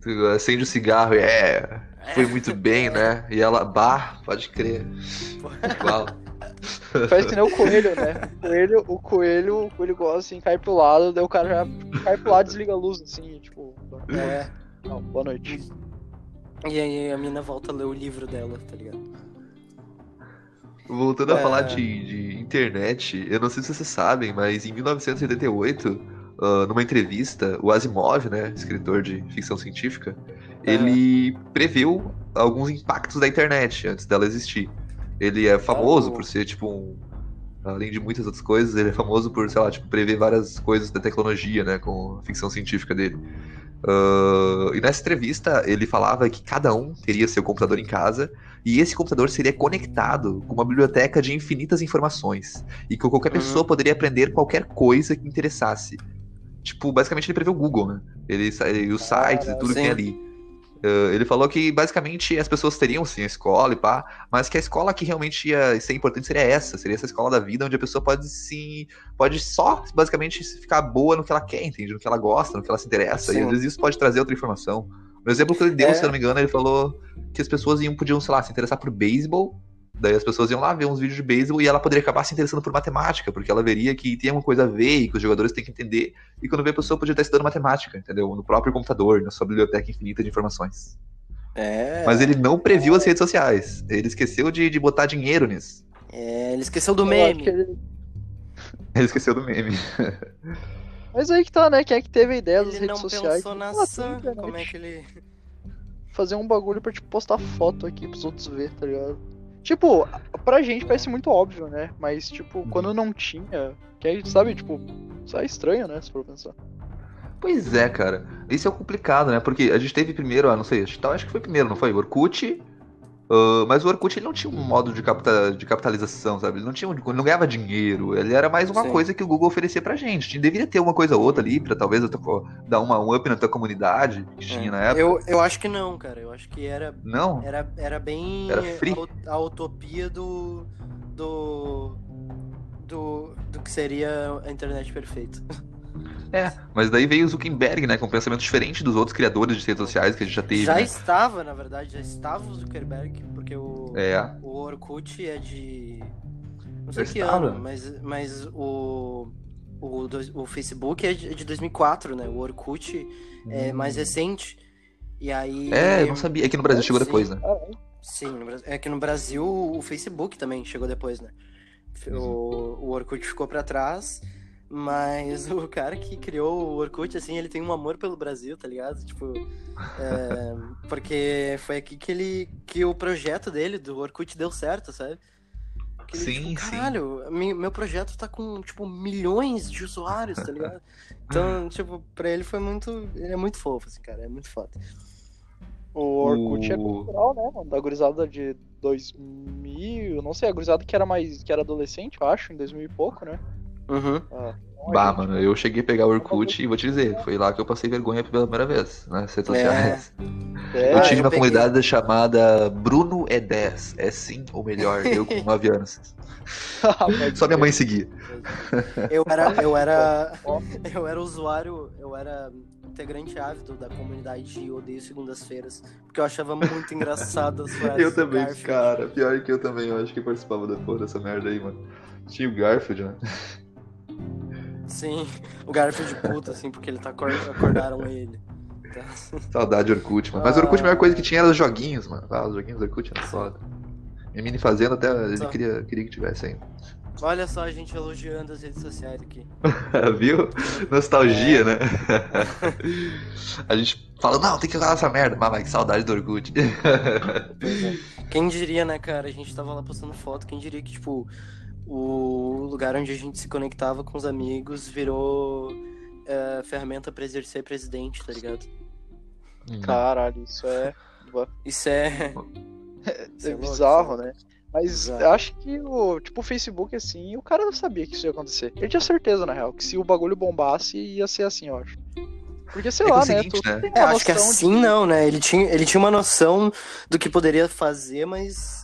tu acende o cigarro e é. Foi muito bem, né? E ela, bah, pode crer. Igual. Faz que nem o coelho, né? O coelho, o coelho, o coelho gosta assim, cai pro lado, daí o cara já cai pro lado e desliga a luz, assim, tipo. É. Não, boa noite. E aí a mina volta a ler o livro dela, tá ligado? Voltando a É. falar de, de internet, eu não sei se vocês sabem, mas em 1988, ah, numa entrevista, o Asimov, né, escritor de ficção científica, ele previu alguns impactos da internet antes dela existir. Ele é famoso Oh. por ser, tipo, um, além de muitas outras coisas, ele é famoso por, sei lá, tipo, prever várias coisas da tecnologia, né, com a ficção científica dele. Ah, e nessa entrevista, ele falava que cada um teria seu computador em casa e esse computador seria conectado com uma biblioteca de infinitas informações. E que qualquer Uhum. pessoa poderia aprender qualquer coisa que interessasse. Tipo, basicamente ele prevê o Google, né? Ele, sa- e os sites e tudo que sim. tem ali. Uh, ele falou que basicamente as pessoas teriam sim a escola e pá, mas que a escola que realmente ia ser importante seria essa, seria essa escola da vida onde a pessoa pode sim, pode só basicamente ficar boa no que ela quer, entende? No que ela gosta, no que ela se interessa, e Sim. às vezes isso pode trazer outra informação. No exemplo que ele deu, É. se eu não me engano, ele falou que as pessoas iam, podiam, sei lá, se interessar por beisebol, daí as pessoas iam lá ver uns vídeos de beisebol e ela poderia acabar se interessando por matemática, porque ela veria que tem uma coisa a ver e que os jogadores têm que entender, e quando vê a pessoa podia estar estudando matemática, entendeu? No próprio computador, na sua biblioteca infinita de informações. É. Mas ele não previu as redes sociais. Ele esqueceu de, de botar dinheiro nisso. É, ele esqueceu do Eu meme. ele- Ele esqueceu do meme. Mas aí que tá, né? Quem é que teve a ideia das Ele redes não sociais? pensou na Ah, tem ação. internet. Como é que ele. Fazer um bagulho pra, tipo, postar foto aqui pros outros ver, tá ligado? Tipo, pra gente parece muito óbvio, né? Mas, tipo, quando não tinha, que aí, sabe, tipo, isso é estranho, né? Se for pensar. Pois é, cara. Isso é complicado, né? Porque a gente teve primeiro, ah, não sei, acho que- que foi primeiro, não foi? Orkut. Ah, mas o Orkut ele não tinha um modo de, capta- de capitalização, sabe? Ele não, tinha, ele não ganhava dinheiro. Ele era mais uma Sim. coisa que o Google oferecia pra gente. Deveria ter uma coisa ou outra ali pra talvez dar uma, um up na tua comunidade que tinha na época. É. Eu, eu acho que não, cara. Eu acho que era, Não? era, era bem Era free? a, a utopia do. do. do. do que seria a internet perfeita. É. Mas daí veio o Zuckerberg, né? Com um pensamento diferente dos outros criadores de redes sociais que a gente já teve. já né? estava, na verdade, já estava o Zuckerberg, porque o, É. o Orkut é de. Não sei Já que estava. ano, mas, mas o. O, o Facebook é de, é de 2004, né? O Orkut é mais recente. E aí. É, eu não sabia. É que no Brasil chegou Sim. depois, né? Sim, no Brasil- é que no Brasil o Facebook também chegou depois, né? O, o Orkut ficou pra trás, mas o cara que criou o Orkut, assim, ele tem um amor pelo Brasil, tá ligado? Tipo, é, porque foi aqui que ele que o projeto dele do Orkut deu certo, sabe? Que ele, Sim, tipo, sim. caralho, mi- meu projeto tá com, tipo, milhões de usuários, tá ligado? Então, tipo, pra ele foi muito. Ele é muito fofo, assim, cara, é muito foda. O Orkut é O- cultural, né, mano? Da gurizada de 2000, não sei, a gurizada que era mais, que era adolescente, eu acho, em 2000 e pouco, né? Uhum. A Bah, mano, eu cheguei a pegar o Orkut e vou te dizer, foi lá que eu passei vergonha pela primeira vez, nas redes É. sociais. É, eu tive uma peguei. comunidade chamada Bruno é 10, é sim ou melhor, eu com 9 anos. Só minha mãe seguia. Eu era, eu era, eu era usuário, eu era integrante ávido da comunidade de Odeio Segundas-Feiras, porque eu achava muito engraçado as frases Eu também, Garfield. cara, pior que eu também, eu acho que participava da porra dessa merda aí, mano. Tinha o Garfield, né? Sim, o Garfield puto, assim, porque ele tá acor- acordaram ele. Tá. Saudade de Orkut, mano. Mas o Orkut, a melhor coisa que tinha era os joguinhos, mano. Ah, os joguinhos do Orkut eram foda. Minha mini fazenda até ele Só. queria, queria que tivesse ainda. Olha só a gente elogiando as redes sociais aqui. Viu? Nostalgia, né? a gente fala, não, tem que jogar essa merda. Mas, mas que saudade do Orkut. Pois é. Quem diria, né, cara? A gente tava lá postando foto, quem diria que, tipo, o lugar onde a gente se conectava com os amigos virou é, ferramenta pra exercer presidente, tá ligado? Caralho, isso é, Isso é. é Isso é louco, bizarro, isso é né? Mas Bizarro. eu acho que o, tipo, o Facebook, assim, o cara não sabia que isso ia acontecer. Ele tinha certeza, na real, que se o bagulho bombasse, ia ser assim, eu acho. Porque, sei É que lá, é o né? seguinte, né? É, acho que noção assim de- não, né? Ele tinha, ele tinha uma noção do que poderia fazer, mas.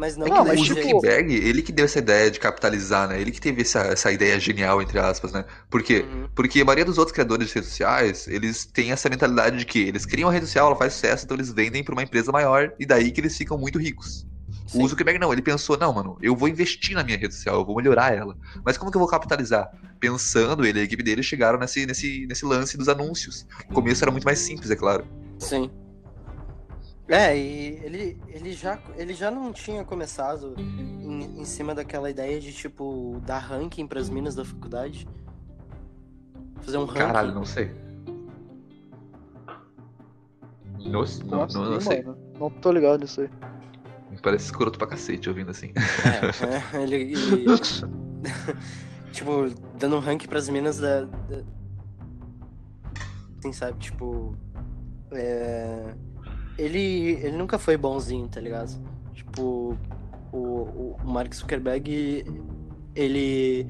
Mas não, É Não, mas o tipo- Zuckerberg, ele que deu essa ideia de capitalizar, né? Ele que teve essa, essa ideia genial, entre aspas, né? Por quê? Uhum. Porque a maioria dos outros criadores de redes sociais, eles têm essa mentalidade de que eles criam a rede social, ela faz sucesso, então eles vendem para uma empresa maior e daí que eles ficam muito ricos. Sim. O Zuckerberg não, ele pensou, não, mano, eu vou investir na minha rede social, eu vou melhorar ela. Mas como que eu vou capitalizar? Pensando, ele e a equipe dele chegaram nesse, nesse, nesse lance dos anúncios. No começo era muito mais simples, é claro. Sim. É, e ele, ele, já, ele já não tinha começado em, em cima daquela ideia de, tipo, dar ranking pras minas da faculdade? Fazer um ranking. Caralho, não sei. Nossa, não, Nossa, não, sei. mano. Não tô ligado nisso aí. Parece escroto pra cacete ouvindo assim. É, é, ele, ele- tipo, dando um ranking pras minas da. da- assim, sabe? Tipo. é, ele, ele nunca foi bonzinho, tá ligado? Tipo, o, o, Mark Zuckerberg, ele.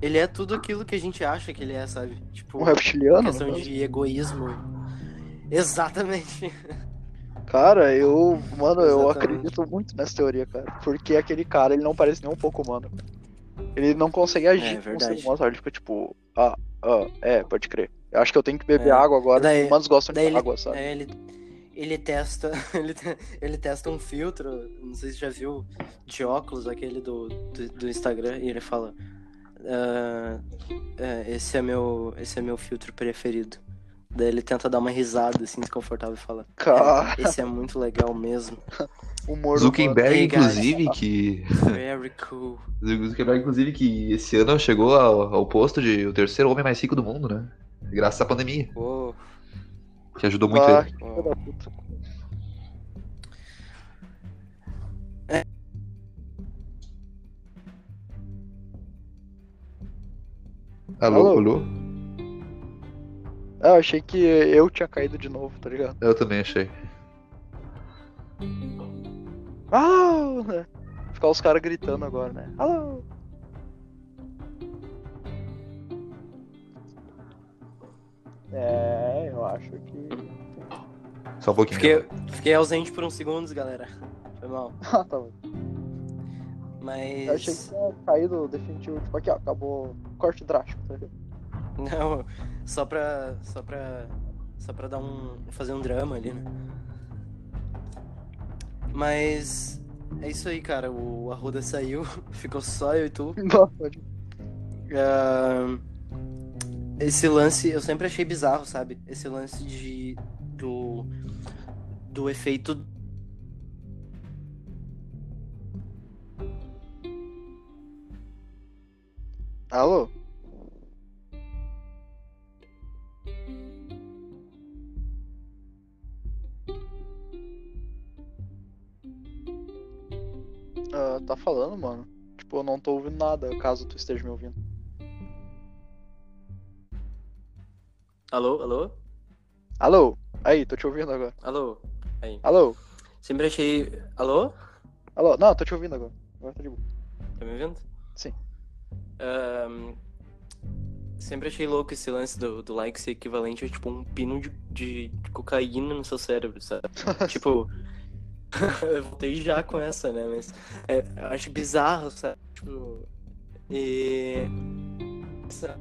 Ele é tudo aquilo que a gente acha que ele é, sabe? Tipo, Um reptiliano? questão no caso? de egoísmo. Exatamente. Cara, eu. Mano, eu Exatamente. acredito muito nessa teoria, cara. Porque aquele cara, ele não parece nem um pouco humano. Ele não consegue agir É, ser humano, sabe? Ele fica tipo, ah, ah, é, pode crer. Eu acho que eu tenho que beber É. água agora. Daí- Humanos gostam de ele, água, sabe? é, ele, ele testa. Ele, te- ele testa um filtro. Não sei se já viu de óculos, aquele do, do, do Instagram, e ele fala. "Ah, é, esse é meu. Esse é meu filtro preferido. Daí ele tenta dar uma risada assim, desconfortável e fala. Cara, Esse é muito legal mesmo. humor Zuckerberg, Hey, inclusive, que. Very cool. Zuckerberg, inclusive, que esse ano chegou ao, ao posto de o terceiro homem mais rico do mundo, né? Graças à pandemia, Uou, que ajudou muito Ah, ele. Alô, Alô? alô? Ah, eu achei que eu tinha caído de novo, tá ligado? Eu também achei. Alô! né? Ficar os caras gritando agora, né? Alô! É, eu acho que. Só um pouquinho. Fiquei, fiquei ausente por uns segundos, galera. Foi mal. Ah, tá bom. Mas. Eu achei que tinha caído definitivo. Tipo, aqui, ó, acabou. Corte drástico, tá ligado? Não, só pra. Só pra. Só pra dar um. fazer um drama ali, né? Mas. É isso aí, cara. O Arruda saiu, ficou só eu e tu. Não, pode. Ah, esse lance eu sempre achei bizarro, sabe? Esse lance de. do. do efeito. Alô? Ah, tá falando, mano? Tipo, eu não tô ouvindo nada, caso tu esteja me ouvindo. Alô, alô? Alô? Aí, tô te ouvindo agora. Alô? Aí. Alô? Sempre achei. Alô? Alô? Não, tô te ouvindo agora. Agora tá de boa. Tá me ouvindo? Sim. Ahn, sempre achei louco esse lance do, do like ser equivalente a tipo um pino de, de, de cocaína no seu cérebro, sabe? tipo. eu voltei já com essa, né? Mas é, eu acho bizarro, sabe? Tipo. E.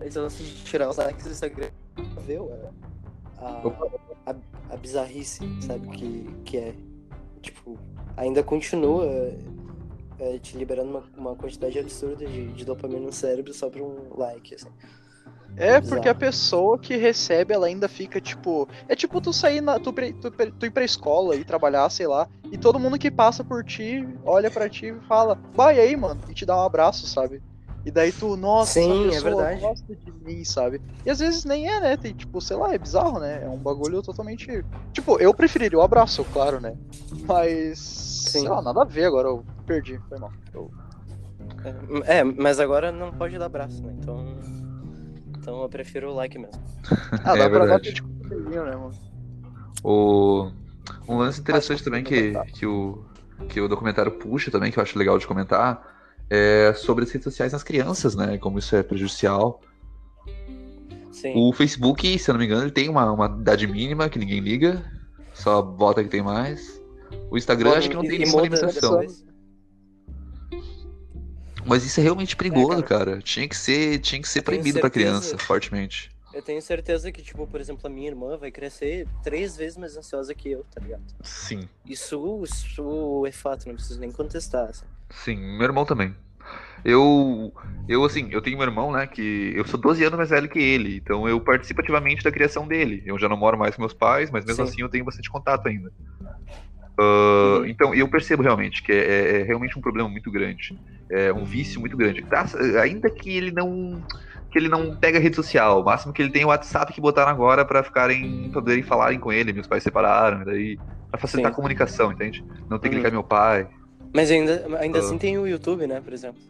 Esse lance de tirar os likes do Instagram. Viu? É, A, a, a bizarrice, sabe? Que, que é. Tipo, ainda continua é, te liberando uma, uma quantidade absurda de, de dopamina no cérebro só pra um like, assim. É, Bizarro. porque a pessoa que recebe, ela ainda fica, tipo. É tipo tu sair na. Tu, tu, tu ir pra escola e trabalhar, sei lá. E todo mundo que passa por ti, olha pra ti e fala, vai aí, mano, e te dá um abraço, sabe? E daí tu, nossa, Sim, é essa pessoa verdade. gosta de mim, sabe? E às vezes nem é, né? Tem, tipo, sei lá, é bizarro, né? É um bagulho totalmente. Tipo, eu preferiria o abraço, claro, né? Mas. Sei lá, nada a ver agora, eu perdi, foi mal. Eu- É, é, mas agora não pode dar abraço, né? Então. Então eu prefiro o like mesmo. Ah, É dá pra dar coelhinho, né, mano? O... Um lance interessante também que, que, o, que o documentário puxa também, que eu acho legal de comentar, é sobre as redes sociais nas crianças, né? Como isso é prejudicial. Sim. O Facebook, se eu não me engano, ele tem uma, uma idade mínima que ninguém liga, só bota que tem mais. O Instagram acho que não tem nenhuma limitação. Mas isso é realmente perigoso, É, cara. cara. Tinha que ser, tinha que ser Eu proibido pra certeza. criança, fortemente. Eu tenho certeza que, tipo, por exemplo, a minha irmã vai crescer três vezes mais ansiosa que eu, tá ligado? Sim. Isso, isso é fato, não preciso nem contestar. assim. Sim, meu irmão também. Eu, eu assim, eu tenho um irmão, né, que eu sou 12 anos mais velho que ele, então eu participo ativamente da criação dele. Eu já não moro mais com meus pais, mas mesmo Sim. assim eu tenho bastante contato ainda. Uhum. Então, eu percebo realmente que é, é- é realmente um problema muito grande, é um vício muito grande. Ainda que ele não que ele não pega rede social, o máximo que ele tem é o WhatsApp que botaram agora pra ficarem poderem falarem com ele, meus pais separaram, e daí pra facilitar Sim. a comunicação, entende? Não ter que Uhum. ligar meu pai. Mas ainda, ainda Ah. assim tem o YouTube, né, por exemplo.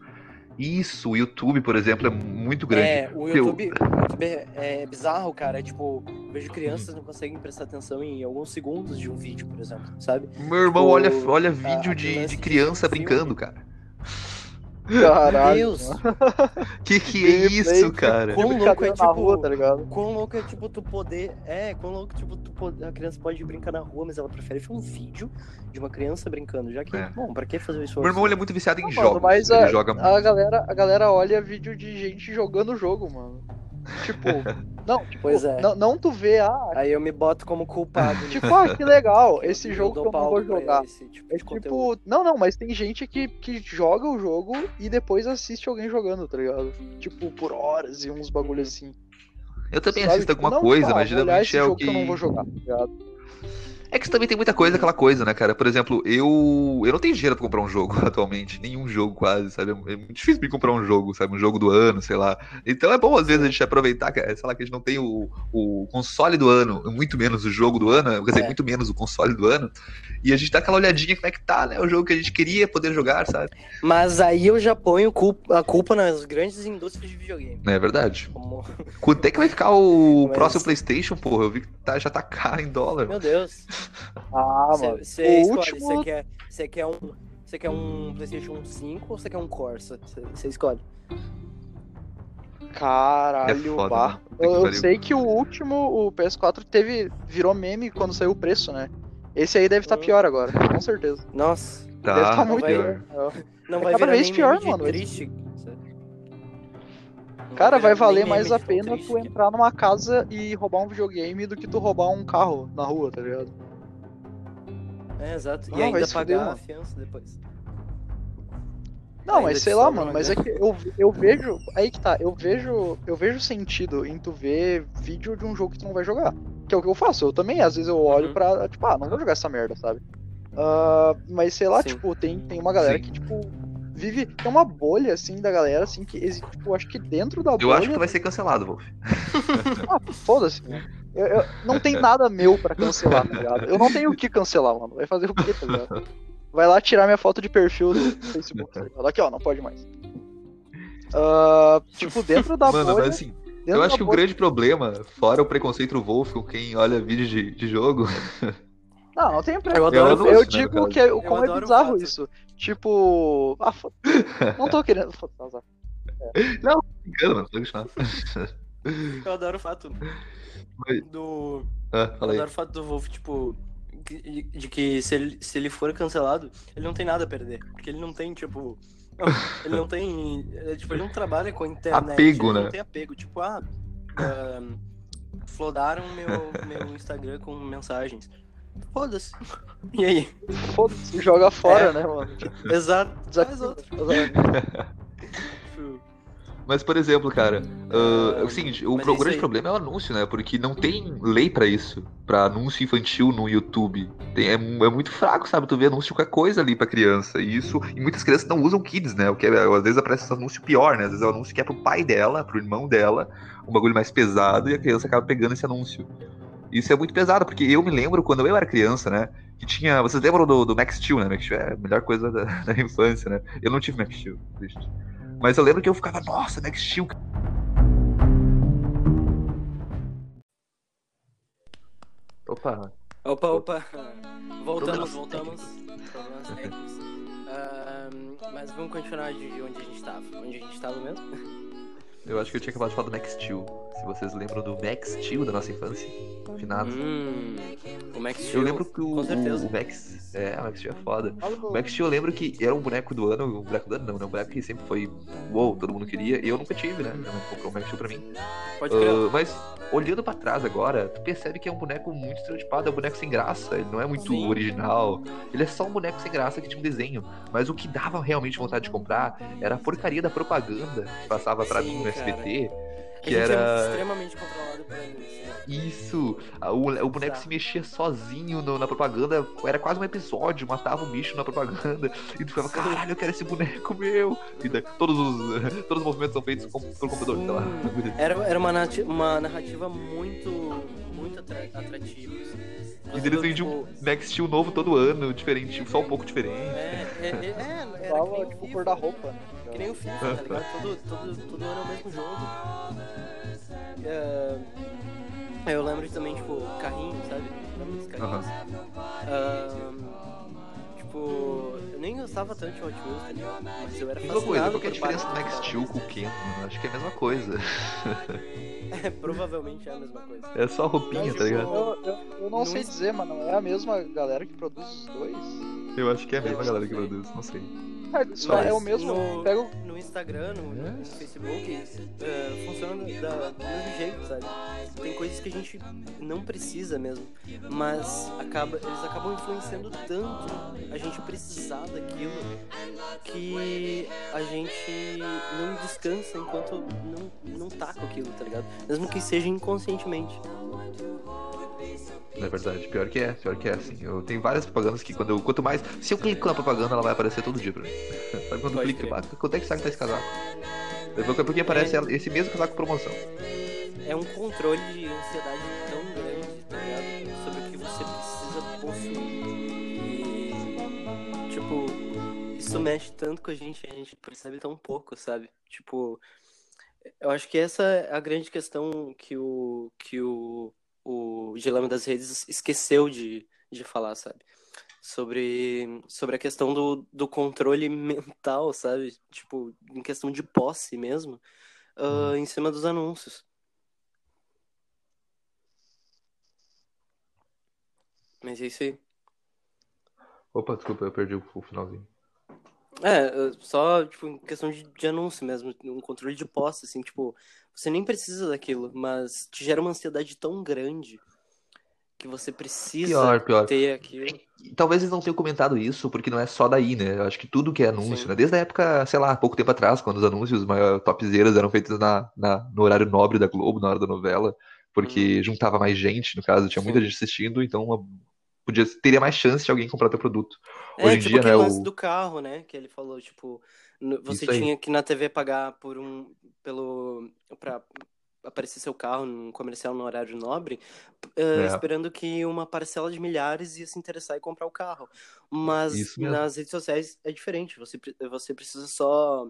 Isso, o YouTube, por exemplo, é muito grande. É, o Eu- YouTube, o YouTube é, é bizarro, cara. É, tipo, eu vejo crianças não conseguem prestar atenção em alguns segundos de um vídeo, por exemplo, sabe? Meu irmão Tipo, olha, olha vídeo a de, de de criança filme. brincando, cara. Caralho. Meu Deus! Que que é isso, de- cara? Quão de louco é, tipo, rua, tá ligado? Quão louco é, tipo, tu poder. É, quão louco, tipo, tu pode... a criança pode brincar na rua, mas ela prefere ver um vídeo de uma criança brincando. Já que, É. bom, pra que fazer isso? Meu irmão ele é muito viciado em Não, jogos. mano, mas ele a, joga a galera, a galera olha vídeo de gente jogando o jogo, mano. Tipo, não, tipo, Pois é. não, não tu vê, ah, Aí eu me boto como culpado. nisso. tipo, ah, que legal, esse Eu jogo que eu não vou jogar. esse tipo É tipo, não, não, mas tem gente que, que joga o jogo e depois assiste alguém jogando, tá ligado? Tipo, por horas e uns bagulhos assim. Eu também sabe? assisto alguma não, coisa, mas geralmente é o jogo que. eu não vou jogar, tá ligado? É que também tem muita coisa, aquela coisa, né, cara? Por exemplo, eu eu não tenho dinheiro pra comprar um jogo atualmente, nenhum jogo quase, sabe? É muito difícil mim comprar um jogo, sabe? Um jogo do ano, sei lá. Então é bom às vezes a gente aproveitar, sei lá, que a gente não tem o, o console do ano, muito menos o jogo do ano, quer dizer, É. muito menos o console do ano, e a gente dá aquela olhadinha como é que tá, né? O jogo que a gente queria poder jogar, sabe? Mas aí eu já ponho culpa- a culpa nas grandes indústrias de videogame. É verdade. Como... Quanto é que vai ficar o Mas- próximo PlayStation, porra? Eu vi que tá- já tá caro em dólar. Meu Deus. Ah, mano. Você o escolhe, último- você quer, você quer um. Você quer um PlayStation 5 ou você quer um Corsa? Você- escolhe. Caralho, É foda, né? Eu, eu sei que o último, o PS4, teve, virou meme quando saiu o preço, né? Esse aí deve estar Hum. pior agora, com certeza. Nossa. Tá, deve estar não muito vai- pior. Não É vai cada virar vez pior, mano, triste. Cara, vai valer mais a pena triste tu entrar numa casa e roubar um videogame do que tu roubar um carro na rua, tá ligado? É, exato. Não, e ainda vai se fuder, pagar a mano. fiança depois. Não, Ainda mas sei lá, mano, uma mas é que eu, eu vejo. Aí que tá, eu vejo. Eu vejo sentido em tu ver vídeo de um jogo que tu não vai jogar. Que é o que eu faço. Eu também, às vezes, eu olho Uhum. pra, tipo, ah, não vou jogar essa merda, sabe? Ah, mas sei lá, Sim. tipo, tem, tem uma galera Sim. que, tipo, vive. Tem uma bolha, assim, da galera, assim, que existe, tipo, acho que dentro da Eu bolha. acho que vai ser cancelado, Wolf. Ah, foda-se, né? Eu, eu- não tem nada meu pra cancelar, tá ligado? Eu não tenho o que cancelar, mano. Vai fazer o quê, tá ligado? Vai lá tirar minha foto de perfil do Facebook, tá ligado? Aqui, ó, não pode mais. Ah, tipo, dentro da Mano, bolha. mas assim, dentro eu acho que o grande problema, fora o preconceito do Wolf com quem olha vídeo de, de jogo, Não, não tem Eu preconceito. adoro Eu, anúncio, né, digo que é, Eu como é o bizarro fato. isso. Tipo. Ah, foda Não tô querendo. Foda azar. brincando, mano, pode continuar. Eu adoro o fato Mas- do. Ah, Eu adoro o fato do Wolf, tipo. De, de que se ele, se ele for cancelado, ele não tem nada a perder. Porque ele não tem, tipo. Ele não tem. é, Tipo, ele não trabalha com a internet. Apego, ele né? Não tem apego. Tipo, ah. ahn, flodaram meu, meu Instagram com mensagens. Foda-se. E aí? Foda-se, joga fora, É. né, mano? Exato. Faz outro. Mas, por exemplo, cara, é o seguinte, o mas pro- é grande aí. problema é o anúncio, né? Porque não tem lei pra isso, pra anúncio infantil no YouTube. Tem- é, é muito fraco, sabe? Tu vê anúncio de qualquer coisa ali pra criança. E isso, e muitas crianças não usam kids, né? O que é- às vezes aparece esse anúncio pior, né? Às vezes é o anúncio que é pro pai dela, pro irmão dela, um bagulho mais pesado, e a criança acaba pegando esse anúncio. Isso é muito pesado, porque eu me lembro quando eu era criança, né? Que tinha. Vocês lembram do, do Max Steel, né? Max Steel é a melhor coisa da, da infância, né? Eu não tive Max Steel, triste. Mas eu lembro que eu ficava, nossa, Max Steel, Opa, Opa, opa. Voltamos, voltamos. Problemas técnicos. Ahn, mas vamos continuar de onde a gente tava. Onde a gente tava mesmo? eu acho que eu tinha acabado de falar do Max Steel. Se vocês lembram do Max Steel da nossa infância, finado. Hum, o Max Eu Steel, lembro que o, com certeza. o Max. É, o Max Steel é foda. O Max Steel eu lembro que era um boneco do ano, um boneco do ano não, né? Um boneco que sempre foi uou, todo mundo queria, e eu nunca tive, né? Minha mãe comprou o Max Steel pra mim. Pode crer. Ah, mas olhando pra trás agora, tu percebe que é um boneco muito estereotipado, é um boneco sem graça, ele não é muito Sim. original. Ele é só um boneco sem graça que tinha um desenho. Mas o que dava realmente vontade de comprar era a porcaria da propaganda que passava pra Sim, mim no cara. SBT. Que é era. extremamente controlado né? Isso! O, o boneco Bizarro. se mexia sozinho no- na propaganda, era quase um episódio, matava um bicho na propaganda, e tu ficava, caralho, eu quero esse boneco meu! E daí, todos, os, todos os movimentos são feitos com, pelo computador. Sim. Era, era uma, narrativa, uma narrativa muito, muito atra- atrativa. assim. E eles vendiam um Max Steel novo todo ano, diferente, só um pouco diferente. É, é, é, é, era que Fala, nem o tipo, cor da roupa, né? que nem o FIFA, tá ligado? Todo, todo, todo ano é o mesmo jogo. É, eu lembro de também, tipo, carrinho, sabe? Lembro dos carrinhos. Ah, tipo, eu nem gostava tanto de Hot Wheels, ligado? Mas eu era Mesma coisa, fascinado qual que é a diferença do Max Steel com o Ken? mano? Acho que é a mesma coisa. É, provavelmente é a mesma coisa. É só a roupinha, Mas, tá ligado? Eu, eu, eu não Não sei dizer, mano. É a mesma galera que produz os dois? Eu acho que é a mesma galera que produz, não sei. É, é o mesmo. no- Pega o no Instagram, no, no É. Facebook, eh, funciona da, do mesmo jeito, sabe? Tem coisas que a gente não precisa mesmo, mas acaba, eles acabam influenciando tanto a gente precisar daquilo que a gente não descansa enquanto não, não tá com aquilo, tá ligado? Mesmo que seja inconscientemente. Na verdade, pior que é, pior que é, assim. Eu tenho várias propagandas que quando eu, quanto mais. Se eu clico na propaganda, ela vai aparecer todo dia pra mim. Sabe quando Pode clico, crer. ah, quanto é que sabe que tá esse casaco? Porque aparece É. esse mesmo casaco promoção. É um controle de ansiedade tão grande, tá ligado? Sobre o que você precisa possuir. E, tipo, isso mexe tanto com a gente, a gente percebe tão pouco, sabe? Tipo, eu acho que essa é a grande questão que o, que o, o Dilema das Redes esqueceu de, de falar, sabe? Sobre, sobre a questão do, do controle mental, sabe? Tipo, em questão de posse mesmo, ah, em cima dos anúncios. Mas é isso aí. Opa, desculpa, eu perdi o, finalzinho. É, só, tipo, em questão de, de anúncio mesmo, um controle de posse, assim, tipo, você nem precisa daquilo, mas te gera uma ansiedade tão grande que você precisa Pior, pior. ter aquilo. E Talvez eles não tenham comentado isso, porque não é só daí, né? Eu acho que tudo que é anúncio, Sim. né? Desde a época, sei lá, pouco tempo atrás, quando os anúncios topzeiras eram feitos na, na, no horário nobre da Globo, na hora da novela, porque juntava mais gente, no caso, tinha muita. Sim. gente assistindo, então uma- podia, teria mais chance de alguém comprar teu produto. É, Hoje em tipo dia, né, o- do carro, né, que ele falou, tipo, você Isso aí. tinha que na TV pagar por um, pelo, pra aparecer seu carro num comercial no horário nobre, eh, É. esperando que uma parcela de milhares ia se interessar e comprar o carro. Mas nas redes sociais é diferente, você, você precisa só,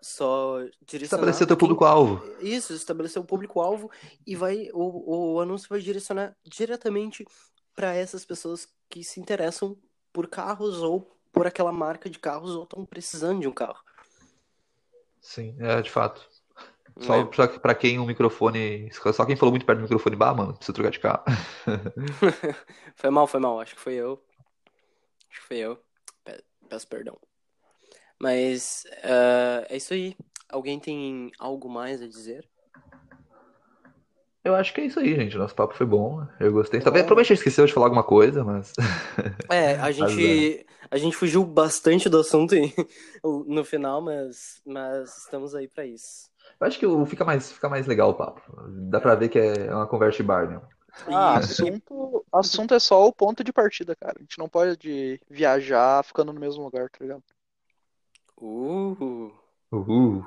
só direcionar Estabelecer teu público-alvo. Isso, estabelecer o público-alvo e vai o, o anúncio vai direcionar diretamente para essas pessoas que se interessam por carros ou por aquela marca de carros ou estão precisando de um carro. Sim, é, de fato. Só É. pra, pra quem um microfone. Só quem falou muito perto do microfone, bah, mano, precisa trocar de carro. Foi mal, foi mal. Acho que foi eu. Acho que foi eu. Pe- Peço perdão. Mas eh, é isso aí. Alguém tem algo mais a dizer? Eu acho que é isso aí, gente. Nosso papo foi bom. Eu gostei. Foi Talvez, provavelmente esqueceu de falar alguma coisa, mas. É, a gente, a gente fugiu bastante do assunto no final, mas, mas estamos aí para isso. Eu acho que o- fica mais, fica mais legal o papo. Dá pra ver que é uma conversa de bar, né? Ah, E- assunto, assunto é só o ponto de partida, cara. A gente não pode viajar ficando no mesmo lugar, tá ligado? Uh, Uhul.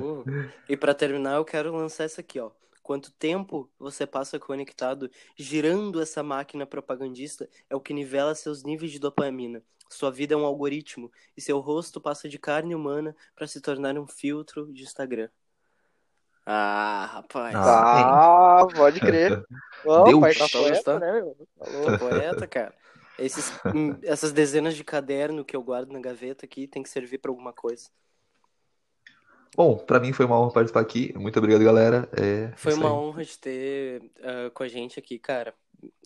uh. E para terminar, eu quero lançar essa aqui, ó. Quanto tempo você passa conectado girando essa máquina propagandista é o que nivela seus níveis de dopamina. Sua vida é um algoritmo e seu rosto passa de carne humana para se tornar um filtro de Instagram. Ah, rapaz. Ah. Ah, pode crer. Ô, Deus. pai tá Tá poeta, gostando? né, meu? Tô Falou. poeta, cara. Esses, hum, essas dezenas de caderno que eu guardo na gaveta aqui tem que servir pra alguma coisa. Bom, pra mim foi uma honra participar aqui. Muito obrigado, galera. É Foi uma aí. honra de ter ah, com a gente aqui, cara.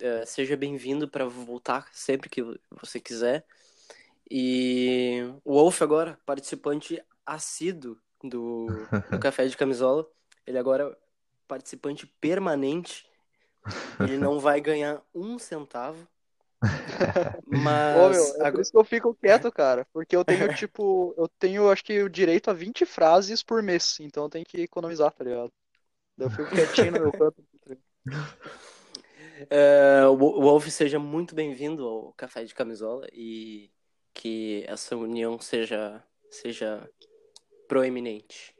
Ah, seja bem-vindo para voltar sempre que você quiser. E o Wolf agora, participante assíduo do, do Café de Camisola. Ele agora é participante permanente. Ele não vai ganhar um centavo. Ô, meu, Mas é por agora- isso que eu fico quieto, cara. Porque eu tenho, tipo, eu tenho, acho que, o direito a 20 frases por mês. Então eu tenho que economizar, tá ligado? Daí eu fico quietinho no meu canto. É, o Wolf, seja muito bem-vindo ao Café de Camisola e que essa união seja, seja proeminente.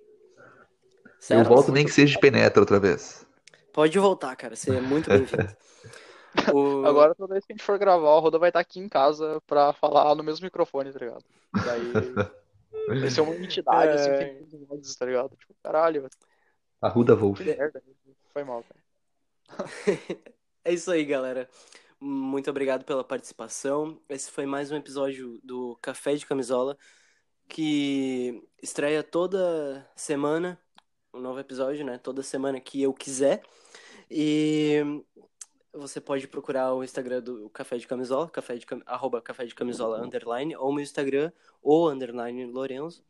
Eu Certo? volto nem que seja de penetra outra vez. Pode voltar, cara. Você é muito bem-vindo. O- Agora, toda vez que a gente for gravar, o Roda vai estar aqui em casa pra falar no mesmo microfone, tá ligado? Daí vai ser uma entidade, assim, É. que tem muitos vozes, tá ligado? Tipo, caralho, Arruda Wolf. que merda. Foi mal, cara. É isso aí, galera. Muito obrigado pela participação. Esse foi mais um episódio do Café de Camisola, que estreia toda semana, um novo episódio, né? Toda semana que eu quiser. E você pode procurar o Instagram do Café de Camisola, café de, arroba Café de Camisola underline, ou meu Instagram, ou underline Lorenzo.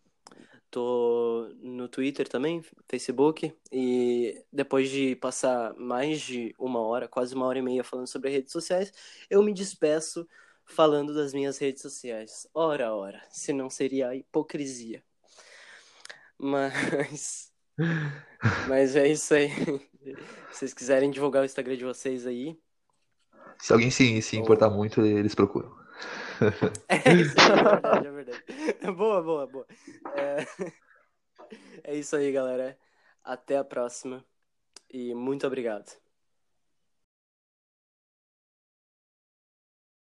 Tô no Twitter também, Facebook, e depois de passar mais de uma hora, quase uma hora e meia falando sobre redes sociais, eu me despeço falando das minhas redes sociais. Ora, ora, se não seria a hipocrisia. Mas. Mas é isso aí. Se vocês quiserem divulgar o Instagram de vocês aí. Se alguém se, se importar muito, eles procuram. É isso é verdade, é verdade. Boa, boa, boa. É... é isso aí, galera. Até a próxima. E muito obrigado.